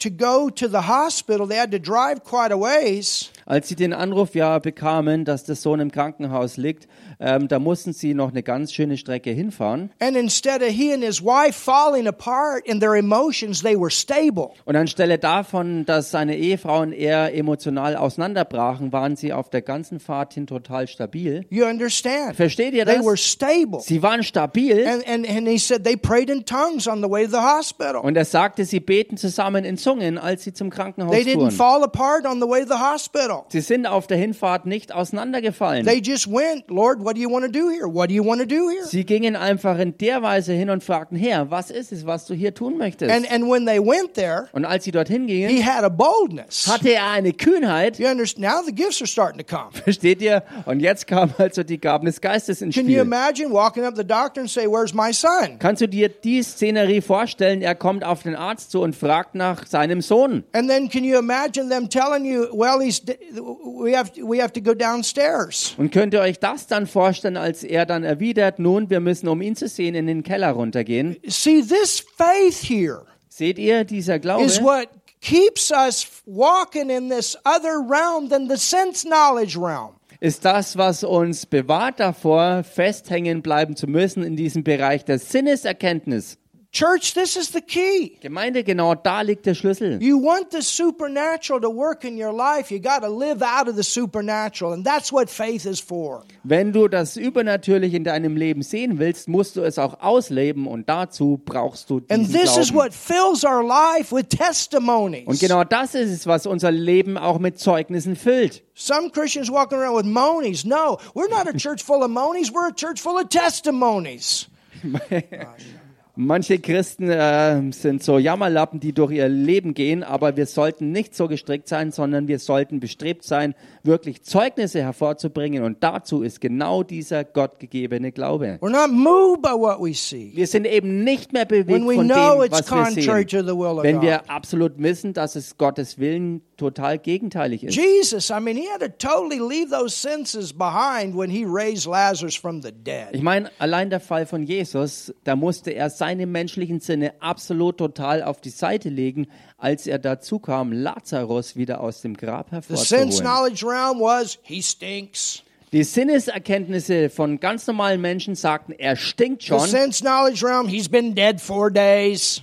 to go to the hospital, they had to drive quite a ways. Als sie den Anruf ja bekamen, dass der Sohn im Krankenhaus liegt, ähm, da mussten sie noch eine ganz schöne Strecke hinfahren. And instead of he and his wife falling apart in their emotions, they were stable. Und anstelle davon, dass seine Ehefrau und er emotional auseinanderbrachen, waren sie auf der ganzen Fahrt hin total stabil. You understand? Versteht ihr They das? were stable. Sie waren stabil. And, and, and he said they prayed in tongues on the way to the hospital. Und er sagte, sie beten zusammen in Zungen, als sie zum Krankenhaus They didn't fuhren. fall apart on the way to the hospital. Sie sind auf der Hinfahrt nicht auseinandergefallen. They just went, Lord, what do you want to do here? What do you want to do here? Sie gingen einfach in der Weise hin und fragten, Herr, was ist es, was du hier tun möchtest? And, and when they went there, und als sie dorthin gingen, he had a boldness. hatte er eine Kühnheit, You understand? Now the gifts are starting to come. versteht ihr? Und jetzt kamen also die Gaben des Geistes ins Can you Spiel. imagine walking up the doctor and say, Where's my son? Kannst du dir die Szenerie vorstellen? Er kommt auf den Arzt zu und fragt nach seinem Sohn. And then can you imagine them telling you, well, he's we have we have to go downstairs. Und könnt ihr euch das dann vorstellen, als er dann erwidert, nun, wir müssen, um ihn zu sehen, in den Keller runtergehen? See, this faith here Seht ihr, dieser Glaube is what keeps us walking in this other realm than the sense knowledge realm. ist das, was uns bewahrt davor, festhängen bleiben zu müssen in diesem Bereich der Sinneserkenntnis. Church, this is the key. Gemeinde, genau da liegt der Schlüssel. You want the supernatural to work in your life, you got to live out of the supernatural, and that's what faith is for. Wenn du das Übernatürliche in deinem Leben sehen willst, musst du es auch ausleben und dazu brauchst du And diesen this is Glauben. what fills our life with testimonies. Und genau das ist es, was unser Leben auch mit Zeugnissen füllt. Some Christians walking around with monies. No, we're not a church full of monies. We're a church full of testimonies. Manche Christen äh, sind so Jammerlappen, die durch ihr Leben gehen, aber wir sollten nicht so gestrickt sein, sondern wir sollten bestrebt sein, wirklich Zeugnisse hervorzubringen. Und dazu ist genau dieser gottgegebene Glaube. Wir sind eben nicht mehr bewegt von dem, was wir sehen, wenn wir absolut wissen, dass es Gottes Willen total gegenteilig ist. Jesus, I mean, he had to totally leave those senses behind when he raised Lazarus from the dead. Ich meine, allein der Fall von Jesus, da musste er seine menschlichen Sinne absolut total auf die Seite legen, als er dazu kam, Lazarus wieder aus dem Grab hervorzuholen. Die Sinneserkenntnisse von ganz normalen Menschen sagten, er stinkt schon.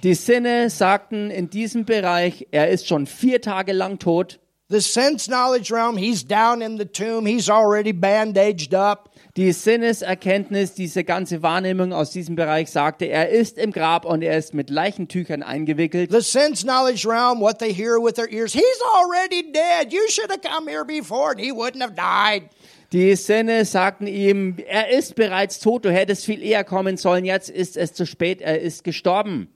Die Sinne sagten in diesem Bereich, er ist schon vier Tage lang tot. The sense knowledge realm, he's down in the tomb. He's already bandaged up. Die Sinneserkenntnis, diese ganze Wahrnehmung aus diesem Bereich sagte, er ist im Grab und er ist mit Leichentüchern eingewickelt. The sense knowledge realm, what they hear with their ears, he's already dead. You should have come here before and he wouldn't have died. Die Sinne sagten ihm, er ist bereits tot, du hättest viel eher kommen sollen, jetzt ist es zu spät, er ist gestorben.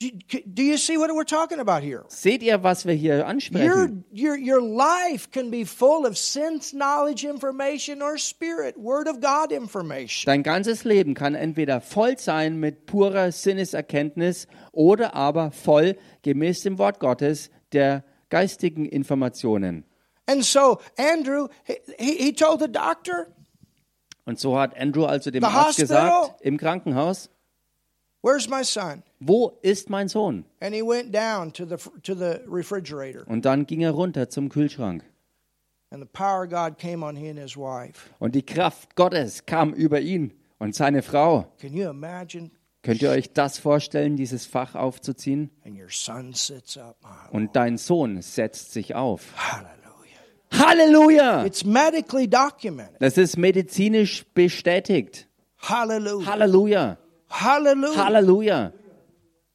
Do, you see what we're talking about here? Seht ihr, was wir hier Your, ansprechen? your, your life can be full of sense knowledge information or spirit, Word of God information. Dein ganzes Leben kann entweder voll sein mit purer Sinneserkenntnis oder aber voll gemäß dem Wort Gottes der geistigen Informationen. And so Andrew, he, he told the doctor, Und so hat Andrew also dem Arzt hospital. gesagt, im Krankenhaus, Where's my son? wo ist mein Sohn? And he went down to the, to the refrigerator. Und dann ging er runter zum Kühlschrank. And the power of God came on he and his wife. Und die Kraft Gottes kam über ihn und seine Frau. Can you imagine? Könnt ihr euch das vorstellen, dieses Fach aufzuziehen? Und dein Sohn setzt sich auf. Hallelujah. Halleluja! Documented. Das ist medizinisch bestätigt. Hallelujah. Halleluja! Hallelujah. Halleluja!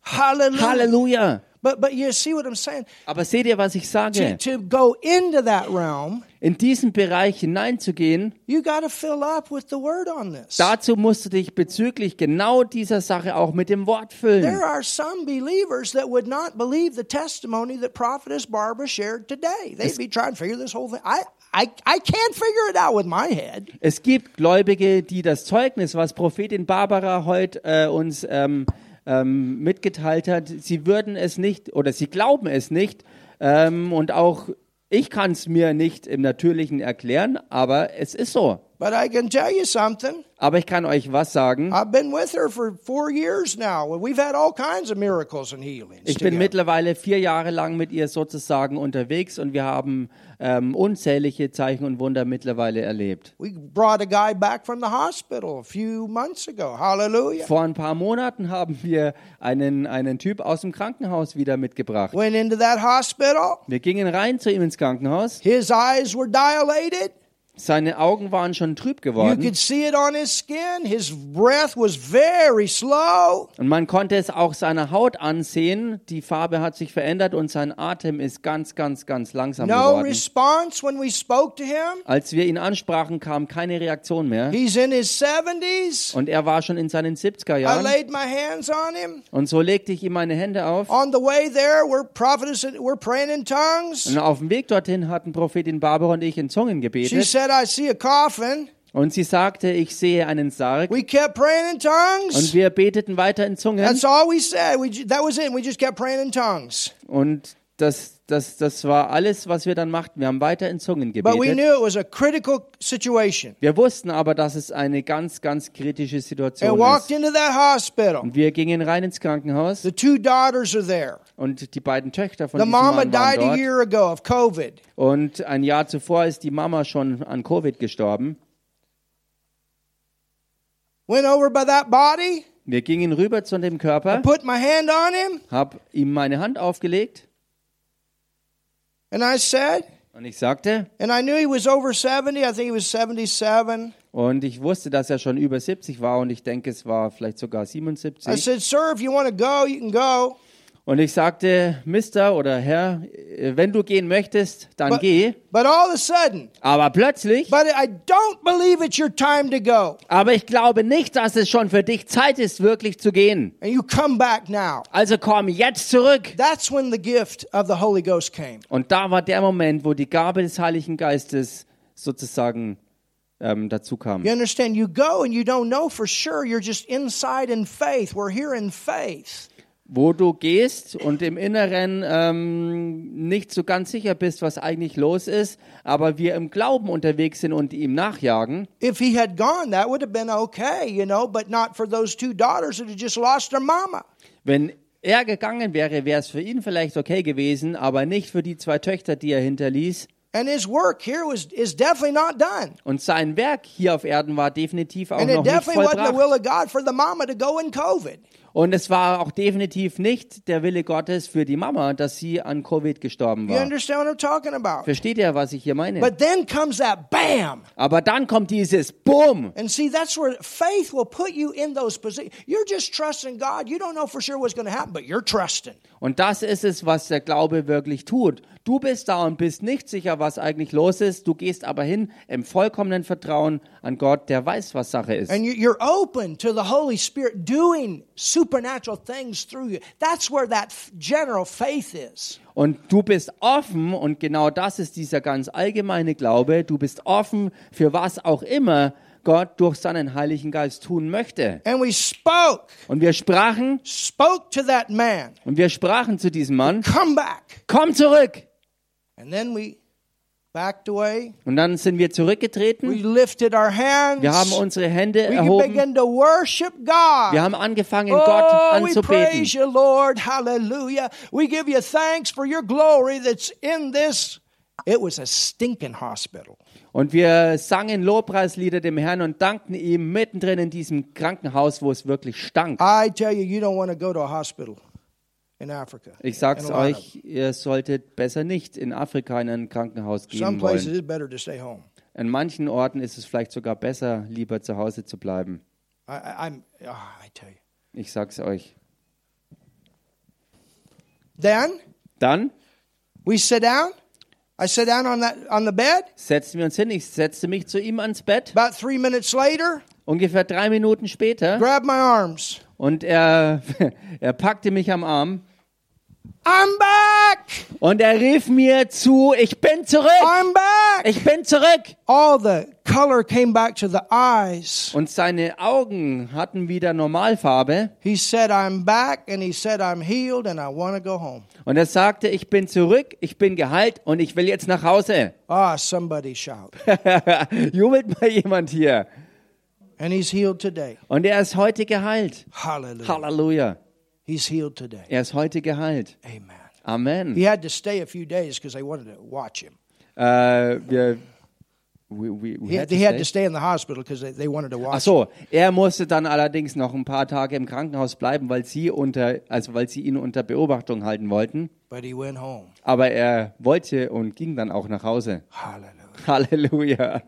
Hallelujah. Halleluja! But but you see what I'm saying? Aber seht ihr, was ich To, sage? to go into that realm, In diesen Bereich hineinzugehen, you to fill up with the word on this. dazu musst du dich bezüglich genau dieser Sache auch mit dem Wort füllen. There are some believers that would not believe the testimony that Prophetess Barbara shared today. They'd be trying to figure this whole thing. I, I, I can't figure it out with my head. Es gibt Gläubige, die das Zeugnis, was Prophetin Barbara heute äh, uns ähm, ähm, mitgeteilt hat, sie würden es nicht oder sie glauben es nicht ähm, und auch ich kann es mir nicht im Natürlichen erklären, aber es ist so. But I can tell you something. Aber ich kann euch was sagen. I've been with her for four years now. and We've had all kinds of miracles and healings. Ich bin mittlerweile vier Jahre lang mit ihr sozusagen unterwegs und wir haben ähm, unzählige Zeichen und Wunder mittlerweile erlebt. We brought a guy back from the hospital a few months ago. Hallelujah. Vor ein paar Monaten haben wir einen, einen Typ aus dem Krankenhaus wieder mitgebracht. Went into that hospital. Wir gingen rein zu ihm ins Krankenhaus. His eyes were dilated. Seine Augen waren schon trüb You geworden could see it on his skin. His breath was very slow. und man konnte es auch seiner Haut ansehen. Die Farbe hat sich verändert und sein Atem ist ganz, ganz, ganz langsam No geworden. response when we spoke to him. Als wir ihn ansprachen, kam keine Reaktion mehr. He's in his 70s. Und er war schon in seinen 70er I Jahren. laid my hands on him. Und so legte ich ihm meine Hände auf. On the way there, we're prophetess, we're praying in tongues. Und auf dem Weg dorthin hatten Prophetin Barbara und ich in Zungen gebetet. Said, I see a coffin. Und sie sagte, ich sehe einen Sarg. We kept praying in Und tongues. wir beteten weiter in Zungen. That's all we said. We, that was it. We just kept praying in tongues. Und das, das, das war alles, was wir dann machten. Wir haben weiter in Zungen gebetet. Wir wussten aber, dass es eine ganz, ganz kritische Situation ist. Und wir gingen rein ins Krankenhaus und die beiden Töchter von The diesem mama Mann waren a dort. Und ein Jahr zuvor ist die Mama schon an Covid gestorben. Went over by that body. Wir gingen rüber zu dem I Körper, put my hand on him. hab ihm meine Hand aufgelegt And I said, und ich sagte, and I knew he was over 70. I think he was 77. und ich wusste, dass er schon über 70 war und ich denke, es war vielleicht sogar I 77. said, Sir, if you want to go, you can go. Und ich sagte, Mister oder Herr, äh, wenn du gehen möchtest, dann But, geh. but all of a sudden, Aber plötzlich, but I don't believe it's your time to go. aber ich glaube nicht, dass es schon für dich Zeit ist, wirklich zu gehen. And you come back now. Also komm jetzt zurück. That's when the gift of the Holy Ghost came. Und da war der Moment, wo die Gabe des Heiligen Geistes sozusagen ähm, dazu kam. You understand? You go and you don't know for sure. You're just inside in faith. We're here in faith. Wo du gehst und im Inneren ähm, nicht so ganz sicher bist, was eigentlich los ist, aber wir im Glauben unterwegs sind und ihm nachjagen. If he had gone, that would have been okay, you know, but not for those two daughters that had just lost their mama. Wenn er gegangen wäre, wäre es für ihn vielleicht okay gewesen, aber nicht für die zwei Töchter, die er hinterließ. And his work here was is definitely not done. Und sein Werk hier auf Erden war definitiv auch And noch it nicht definitely wasn't the vollbracht. will of God for the mama to go in COVID. Und es war auch definitiv nicht der Wille Gottes für die Mama, dass sie an Covid gestorben You war. understand what I'm talking about? Versteht ihr, was ich hier meine? But then comes that bam. Aber dann kommt dieses Boom. And see, that's where faith will put you in those positions. You're just trusting God. You don't know for sure what's going to happen, but you're trusting. Und das ist es, was der Glaube wirklich tut. Du bist da und bist nicht sicher, was eigentlich los ist. Du gehst aber hin im vollkommenen Vertrauen an Gott, der weiß, was Sache ist. And you- you're open to the Holy Spirit doing supernatural things through you. That's where that general faith is. Und du bist offen, und genau das ist dieser ganz allgemeine Glaube, du bist offen für was auch immer Gott durch seinen Heiligen Geist tun möchte. And we spoke, Und wir sprachen, spoke to that man, und wir sprachen zu diesem Mann, come back. komm zurück! And then we. Und dann sind wir zurückgetreten, wir haben unsere Hände erhoben, wir haben angefangen, Gott Oh, anzubeten. praise you, Lord. Hallelujah. We give you thanks for your glory that's in this. It was a stinking hospital. Und wir sangen Lobpreislieder dem Herrn und dankten ihm mittendrin in diesem Krankenhaus, wo es wirklich stank. I tell you, you don't want to go to a hospital. Ich sag's euch, ihr solltet besser nicht in Afrika in ein Krankenhaus gehen wollen. An manchen Orten ist es vielleicht sogar besser, lieber zu Hause zu bleiben. You. Ich sag's euch. Then Dann we sit down. I sit down on that on the bed. setzten wir uns hin. Ich setzte mich zu ihm ans Bett. About three minutes later, Ungefähr drei Minuten später. grab my arms. Und er, er packte mich am Arm. I'm back. Und er rief mir zu, ich bin zurück. I'm back. Ich bin zurück. All the color came back to the eyes. Und seine Augen hatten wieder Normalfarbe. He said, I'm back, and he said, I'm healed, and I want to go home. Und er sagte, ich bin zurück, ich bin geheilt und ich will jetzt nach Hause. Ah, somebody shout. Jubelt mal jemand hier. And he's healed today. Und er ist heute geheilt. Hallelujah. Halleluja. He's healed today. Er ist heute geheilt. Amen. Amen. He had to stay a few days because they wanted to watch him. Äh, wir, we, we, we He, had he to had to stay. in the hospital because they, they wanted to Ach watch him. so, er musste dann allerdings noch ein paar Tage im Krankenhaus bleiben, weil sie unter, also weil sie ihn unter Beobachtung halten wollten. But he went home. Aber er wollte und ging dann auch nach Hause. Hallelujah. Halleluja.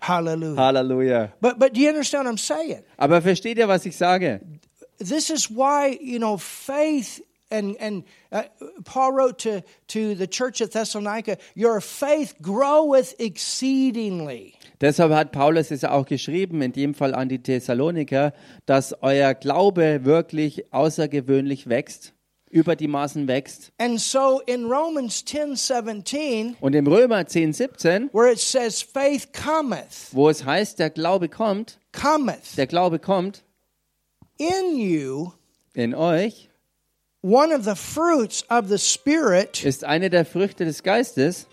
Hallelujah. Halleluja. But but do you understand what I'm saying? Aber versteht ihr, was ich sage? This is why you know faith. And and uh, Paul wrote to to the church at Thessalonica, "Your faith groweth exceedingly." Deshalb hat Paulus es ja auch geschrieben, in dem Fall an die Thessaloniker, dass euer Glaube wirklich außergewöhnlich wächst, über die Maßen wächst. And so in Romans 10 17, Und im Römer 10, 17, where it says, faith cometh, wo es heißt, der Glaube kommt, cometh der Glaube kommt in you, in euch, one of the fruits of the Spirit. ist eine der Früchte des Geistes.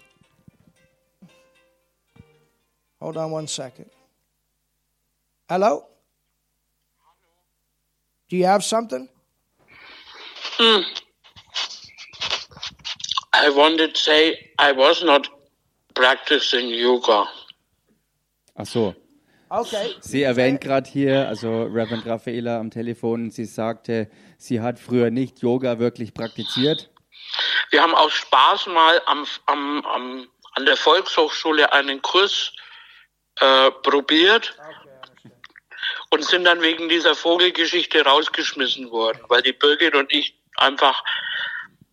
Hold on one second. Hello? Do you have something? I wanted to say I was not practicing yoga. Ach so, Okay. sie erwähnt gerade hier, also Reverend Raffaela am Telefon, sie sagte, sie hat früher nicht Yoga wirklich praktiziert. Wir haben aus Spaß mal am, am, am, an der Volkshochschule einen Kurs äh, probiert und sind dann wegen dieser Vogelgeschichte rausgeschmissen worden, weil die Birgit und ich einfach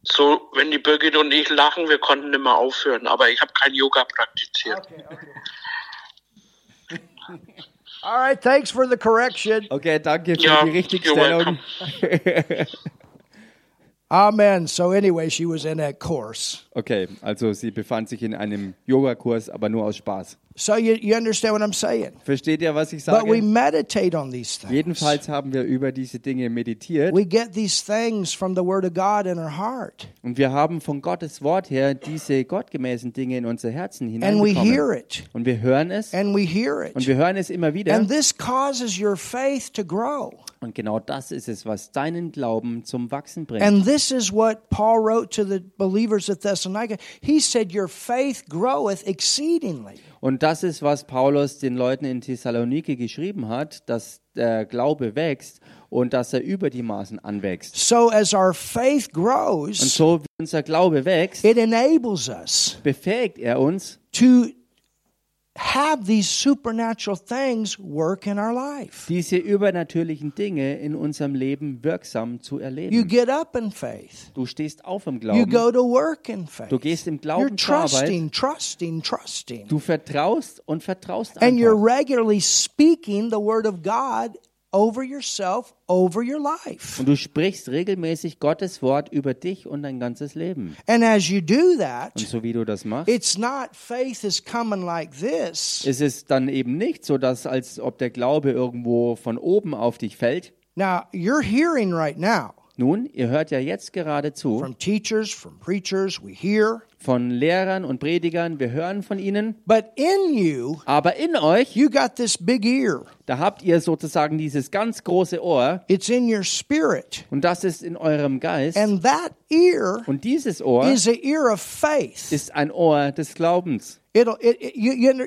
so, wenn die Birgit und ich lachen, wir konnten nicht mehr aufhören. Aber ich habe kein Yoga praktiziert. Okay, okay. All right, thanks for the correction. Okay, danke für Ja, die Richtigstellung. Amen. So, anyway, she was in that course. Okay, also sie befand sich in einem Yogakurs, aber nur aus Spaß. So, you, you understand what I'm saying? Versteht ihr, was ich But we sage? meditate on these things. Jedenfalls haben wir über diese Dinge meditiert We get these things from the Word of God in our heart, und wir haben von Gottes Wort her diese gottgemäßen Dinge in unser Herzen and we hear hineinbekommen. it, Und wir hören es and we hear und it. wir hören es immer wieder. And this causes your faith to grow. Und genau das ist es, was deinen Glauben zum Wachsen bringt. And this is what Paul wrote to the believers at Thessalonica. He said, Your faith groweth exceedingly. Und das ist, was Paulus den Leuten in Thessaloniki geschrieben hat, dass der Glaube wächst und dass er über die Maßen anwächst. So, as our faith Und grows, so wie unser Glaube wächst, it enables us befähigt er uns, to have these supernatural things work in our life. diese übernatürlichen Dinge in unserem Leben wirksam zu You erleben. get up in faith, Du stehst auf im you Glauben, go to work in faith. du gehst im You're Glauben zur Arbeit, trusting, trusting, trusting. du vertraust und vertraust And you're einfach. regularly speaking the word of God over yourself, over your life. Und du sprichst regelmäßig Gottes Wort über dich und dein ganzes Leben. And as you do that, Und so wie du das machst, it's not faith is coming like this. ist es dann eben nicht so, dass als ob der Glaube irgendwo von oben auf dich fällt. Now, you're hearing right now Nun, ihr hört ja jetzt gerade zu from teachers, from preachers, we hear. von Lehrern und Predigern, wir hören von ihnen, But in you, aber in euch, you got this big ear. da habt ihr sozusagen dieses ganz große Ohr It's in your spirit. und das ist in eurem Geist. And that ear Und dieses Ohr is an ear of faith. ist ein Ohr des Glaubens. It'll, it, it- you, you, do,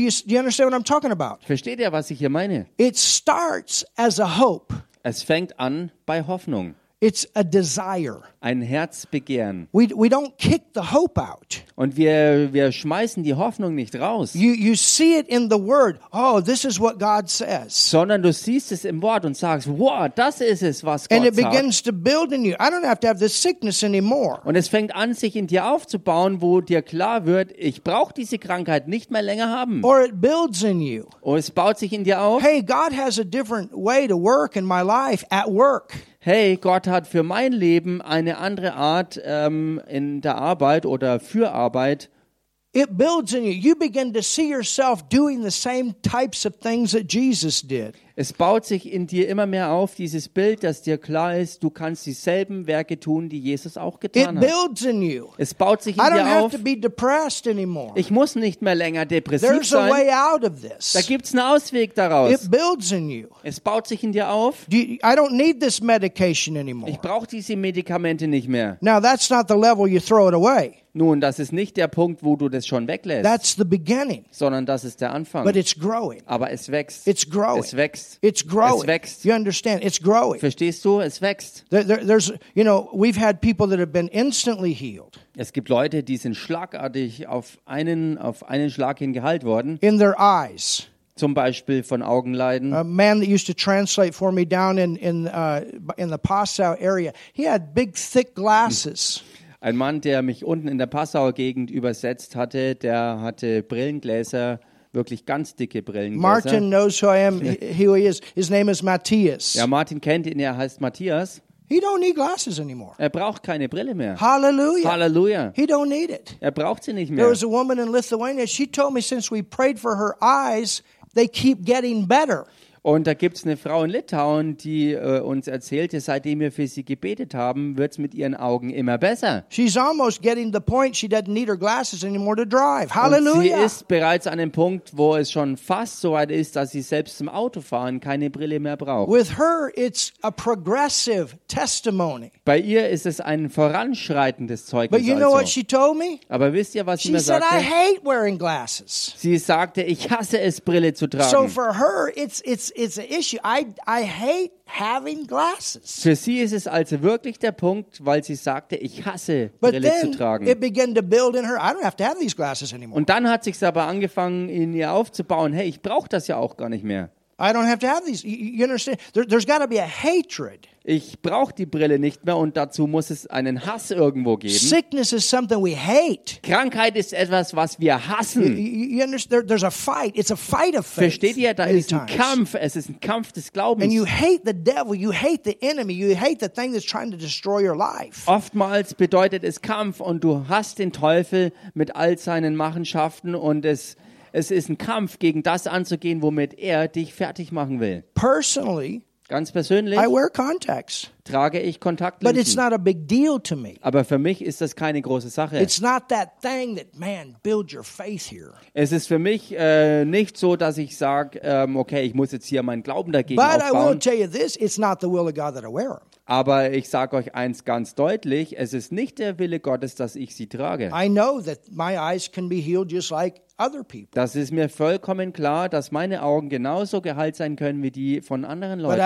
you, do you understand what I'm talking about? Versteht ihr, was ich hier meine? It starts as a hope. Es fängt an bei Hoffnung, It's a desire. ein Herzbegehren. We, we don't kick the hope out. Und wir, wir schmeißen die Hoffnung nicht raus, You, you see it in the word. Oh, this is what God says. sondern du siehst es im Wort und sagst, wow, das ist es, was And Gott it sagt. begins to build in you. I don't have to have this sickness anymore. Und es fängt an, sich in dir aufzubauen, wo dir klar wird, ich brauche diese Krankheit nicht mehr länger haben. Or it builds in you. Und es baut sich in dir auf. Hey, God has a different way to work in my life at work. Hey, Gott hat für mein Leben eine andere Art ähm, in der Arbeit oder für Arbeit. It builds in you. You begin to see yourself doing the same types of things that Jesus did. Es baut sich in dir immer mehr auf, dieses Bild, dass dir klar ist, du kannst dieselben Werke tun, die Jesus auch It getan hat. builds in you. Es baut sich in I don't dir have auf. to be depressed anymore. Ich muss nicht mehr länger depressiv There's a sein. way out of Da this. gibt's einen Ausweg daraus. It builds in you. Es baut sich in dir auf. Do you- I don't need this medication anymore. Ich brauche diese Medikamente nicht mehr. Now, that's not the level you throw it away. Nun, das ist nicht der Punkt, wo du das schon weglässt, That's the beginning. sondern das ist der Anfang. But it's growing. Aber es wächst. It's growing. Es wächst. It's growing. Es wächst. You understand? It's growing. Verstehst du? Es wächst. There, there, there's, you know, we've had people that have been instantly healed Es gibt Leute, die sind schlagartig auf einen, auf einen Schlag hin geheilt worden. in their eyes. Zum Beispiel von Augenleiden. A man that used to translate for me down in in uh, in the Passau area, he had big, thick glasses, Ein Mann, der mich unten in der Passauer Gegend übersetzt hatte, der hatte Brillengläser, wirklich ganz dicke Brillengläser. Martin knows who I am, he- who he is. His name is Matthias. Ja, Martin kennt ihn, er heißt Matthias. He don't need glasses anymore. Er braucht keine Brille mehr. Hallelujah. Halleluja. He don't need it. Er braucht sie nicht There mehr. was a woman in Lithuania. She told me since we prayed for her eyes, they keep getting better. Und da gibt es eine Frau in Litauen, die äh, uns erzählte, seitdem wir für sie gebetet haben, wird es mit ihren Augen immer besser. She's almost getting to the point she doesn't need her glasses anymore to drive. Und sie Hallelujah. ist bereits an dem Punkt, wo es schon fast so weit ist, dass sie selbst zum Autofahren keine Brille mehr braucht. With her, it's a progressive testimony. Bei ihr ist es ein voranschreitendes But Zeugnis. you know what Also. she told me? Aber wisst ihr, was sie She mir said, I sagte? hate wearing glasses. Sie sagte, ich hasse es, Brille zu So tragen. for her, it's it's it's an issue. I I hate having glasses. Für sie ist es also wirklich der Punkt, weil sie sagte, ich hasse But Brille zu then tragen. it began to build in her. I don't have to have these glasses anymore. Und dann hat sich's aber angefangen, in ihr aufzubauen. Hey, ich brauche das ja auch gar nicht mehr. I don't have to have these. You, understand? There, there's got to be a hatred. Ich brauche die Brille nicht mehr und dazu muss es einen Hass irgendwo geben. Sickness is something we hate. Krankheit ist etwas, was wir hassen. you you understand? There, there's a fight. It's a fight of faith. Versteht ihr? Da ist ein times. Kampf. Es ist ein Kampf des And Glaubens. you hate the devil. You hate the enemy. You hate the thing that's trying to destroy your life. Oftmals bedeutet es Kampf und du hast den Teufel mit all seinen Machenschaften und es, es ist ein Kampf, gegen das anzugehen, womit er dich fertig machen will. Personally, Ganz persönlich I wear contacts, trage ich but it's Kontaktlinsen. not a big deal to me. Aber für mich ist das keine große Sache. It's not that thing that, man, build your faith here. Es ist für mich äh, nicht so, dass ich sage, ähm, okay, ich muss jetzt hier meinen Glauben dagegen But I will aufbauen. tell you this it's not the will of God that I wear them. Aber ich sage euch eins ganz deutlich, es ist nicht der Wille Gottes, dass ich sie trage. I know that my eyes can be healed just like. Das ist mir vollkommen klar, dass meine Augen genauso geheilt sein können wie die von anderen Leuten.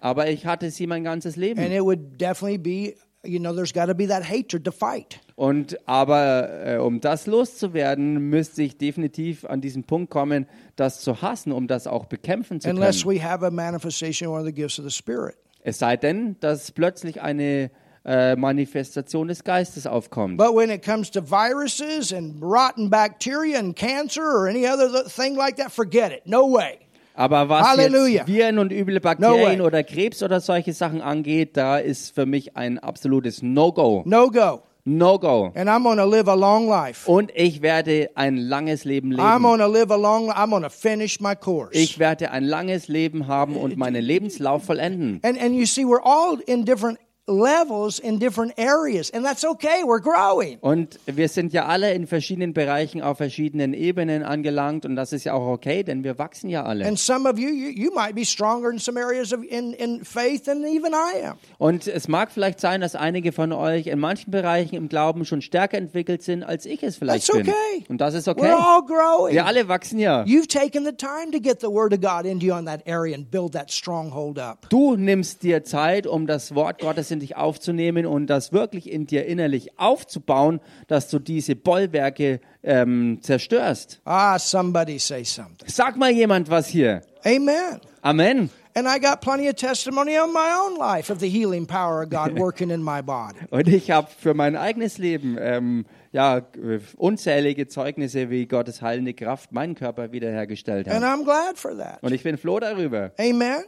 Aber ich hatte sie mein ganzes And Leben. it would definitely be, you know, there's got to be that hatred to fight. Und aber äh, um das loszuwerden, müsste ich definitiv an diesen Punkt kommen, das zu hassen, um das auch bekämpfen zu Unless können. we have a manifestation of one of the gifts of the Spirit. Es sei denn, dass plötzlich eine äh, Manifestation des Geistes aufkommt. But when it comes to viruses and rotten bacteria and cancer or any other th- thing like that, forget it. No way. Aber was Halleluja. jetzt Viren und üble No Bakterien way. oder Krebs oder solche Sachen angeht, da ist für mich ein absolutes No-Go. No go. No-Go. And I'm to live a long life. Und ich werde ein langes Leben I'm leben. going to live a long I'm to finish my course. Ich werde ein langes Leben haben und meinen Lebenslauf vollenden. And and you see we're all in different levels in different areas and that's okay. We're growing. Und wir sind ja alle in verschiedenen Bereichen auf verschiedenen Ebenen angelangt und das ist ja auch okay, denn wir wachsen ja alle. And some of you, you, you might be stronger in some areas of in, in faith than even I am. Und es mag vielleicht sein, dass einige von euch in manchen Bereichen im Glauben schon stärker entwickelt sind, als ich es vielleicht That's bin. okay. Und das ist We're okay. all growing. Wir alle wachsen ja. You've taken the time to get the word of God into you on that area and build that stronghold up. Du nimmst dir Zeit, um das Wort Gottes dich aufzunehmen und das wirklich in dir innerlich aufzubauen, dass du diese Bollwerke ähm, zerstörst. Ah, somebody say something. Sag mal jemand was hier. Amen. Amen. And I got plenty of testimony on my own life of the healing power of God working in my body. Und ich habe für mein eigenes Leben ähm, ja, äh, unzählige Zeugnisse, wie Gottes heilende Kraft meinen Körper wiederhergestellt And hat. I'm glad for that. Und ich bin froh darüber. Amen.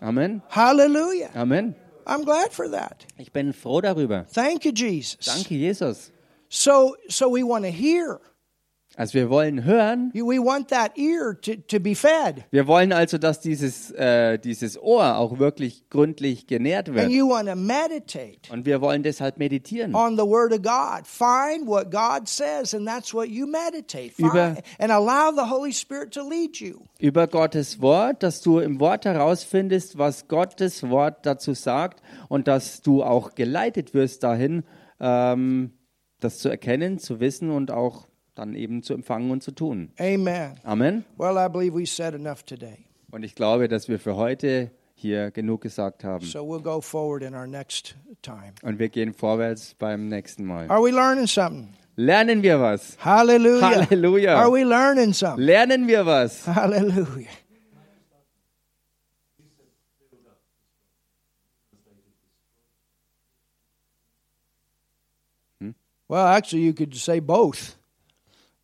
Amen. Hallelujah. Amen. I'm glad for that. Ich bin froh darüber. Thank you, Jesus. Danke, Jesus. So, so we want to hear. Also wir wollen hören. We want that ear to, to be fed. Wir wollen also, dass dieses, äh, dieses Ohr auch wirklich gründlich genährt And wird. you want to meditate Und wir wollen deshalb meditieren. on the Word of God. Find what God says, and that's what you meditate. Über- Find, and allow the Holy Spirit to lead you. Über Gottes Wort, dass du im Wort herausfindest, was Gottes Wort dazu sagt und dass du auch geleitet wirst dahin, ähm, das zu erkennen, zu wissen und auch dann eben zu empfangen und zu tun. Amen. Amen. Well, I believe we said enough today. Und ich glaube, dass wir für heute hier genug gesagt haben. So we'll go forward in our next time. Und wir gehen vorwärts beim nächsten Mal. Are we learning something? Lernen wir was? Hallelujah. Hallelujah. Are we learning something? Lernen wir was? Hallelujah. Well, actually, you could say both.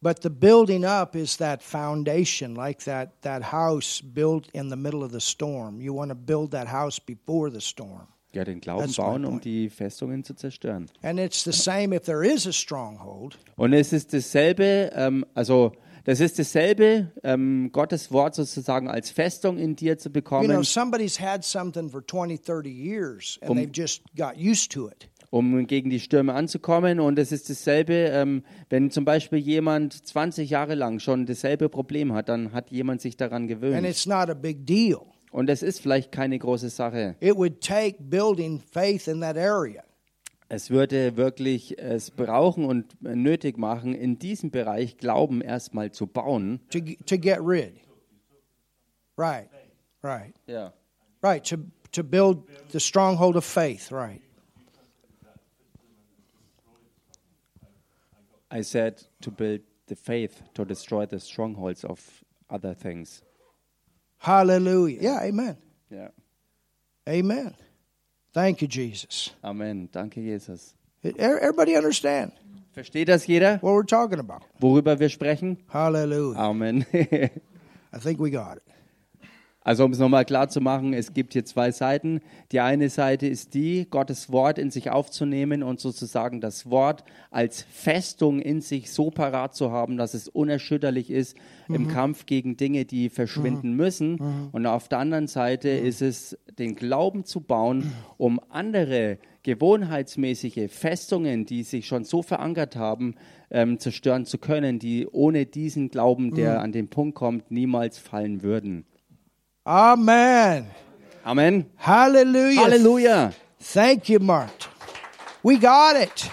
But the building up is that foundation, like that, that house built in the middle of the storm. You want to build that house before the storm. Ja, den Glauben That's bauen, um die Festungen zu zerstören. And it's the same if there is a stronghold. Und es ist dasselbe, ähm, also das ist dasselbe, ähm, Gottes Wort sozusagen als Festung in dir zu bekommen. You know, somebody's had something for 20, 30 years and Um- they've just got used to it. Um gegen die Stürme anzukommen. Und es ist dasselbe, ähm, wenn zum Beispiel jemand 20 Jahre lang schon dasselbe Problem hat, dann hat jemand sich daran And gewöhnt. it's not a big deal. Und es ist vielleicht keine große Sache. It would take building faith in that area. Es würde wirklich es brauchen und nötig machen, in diesem Bereich Glauben erstmal zu bauen. to to get rid. Right, right, Ja. right. To to build the stronghold of faith. Right. I said to build the faith to destroy the strongholds of other things. Hallelujah. Yeah. Amen. Ja. Amen. Thank you, Jesus. Amen. Danke, Jesus. Everybody understand Versteht das jeder, what we're talking about? worüber wir sprechen? Hallelujah. Amen. I think we got it. Also um es nochmal klar zu machen, es gibt hier zwei Seiten. Die eine Seite ist die, Gottes Wort in sich aufzunehmen und sozusagen das Wort als Festung in sich so parat zu haben, dass es unerschütterlich ist im Kampf gegen Dinge, die verschwinden müssen. Und auf der anderen Seite ist es, den Glauben zu bauen, um andere gewohnheitsmäßige Festungen, die sich schon so verankert haben, ähm, zerstören zu können, die ohne diesen Glauben, der an den Punkt kommt, niemals fallen würden. Amen. Amen. Hallelujah. Halleluja. Thank you, Mart. We got it.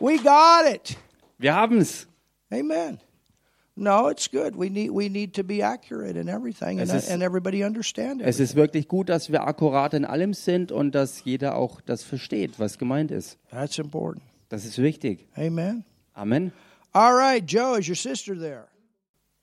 We got it. Wir haben's. Amen. No, it's good. We need we need to be accurate in everything and, ist- and everybody understand it. Es ist wirklich gut, dass wir akkurat in allem sind und dass jeder auch das versteht, was gemeint ist. That's important. Das ist wichtig. Amen. Amen. All right, Joe, is your sister there?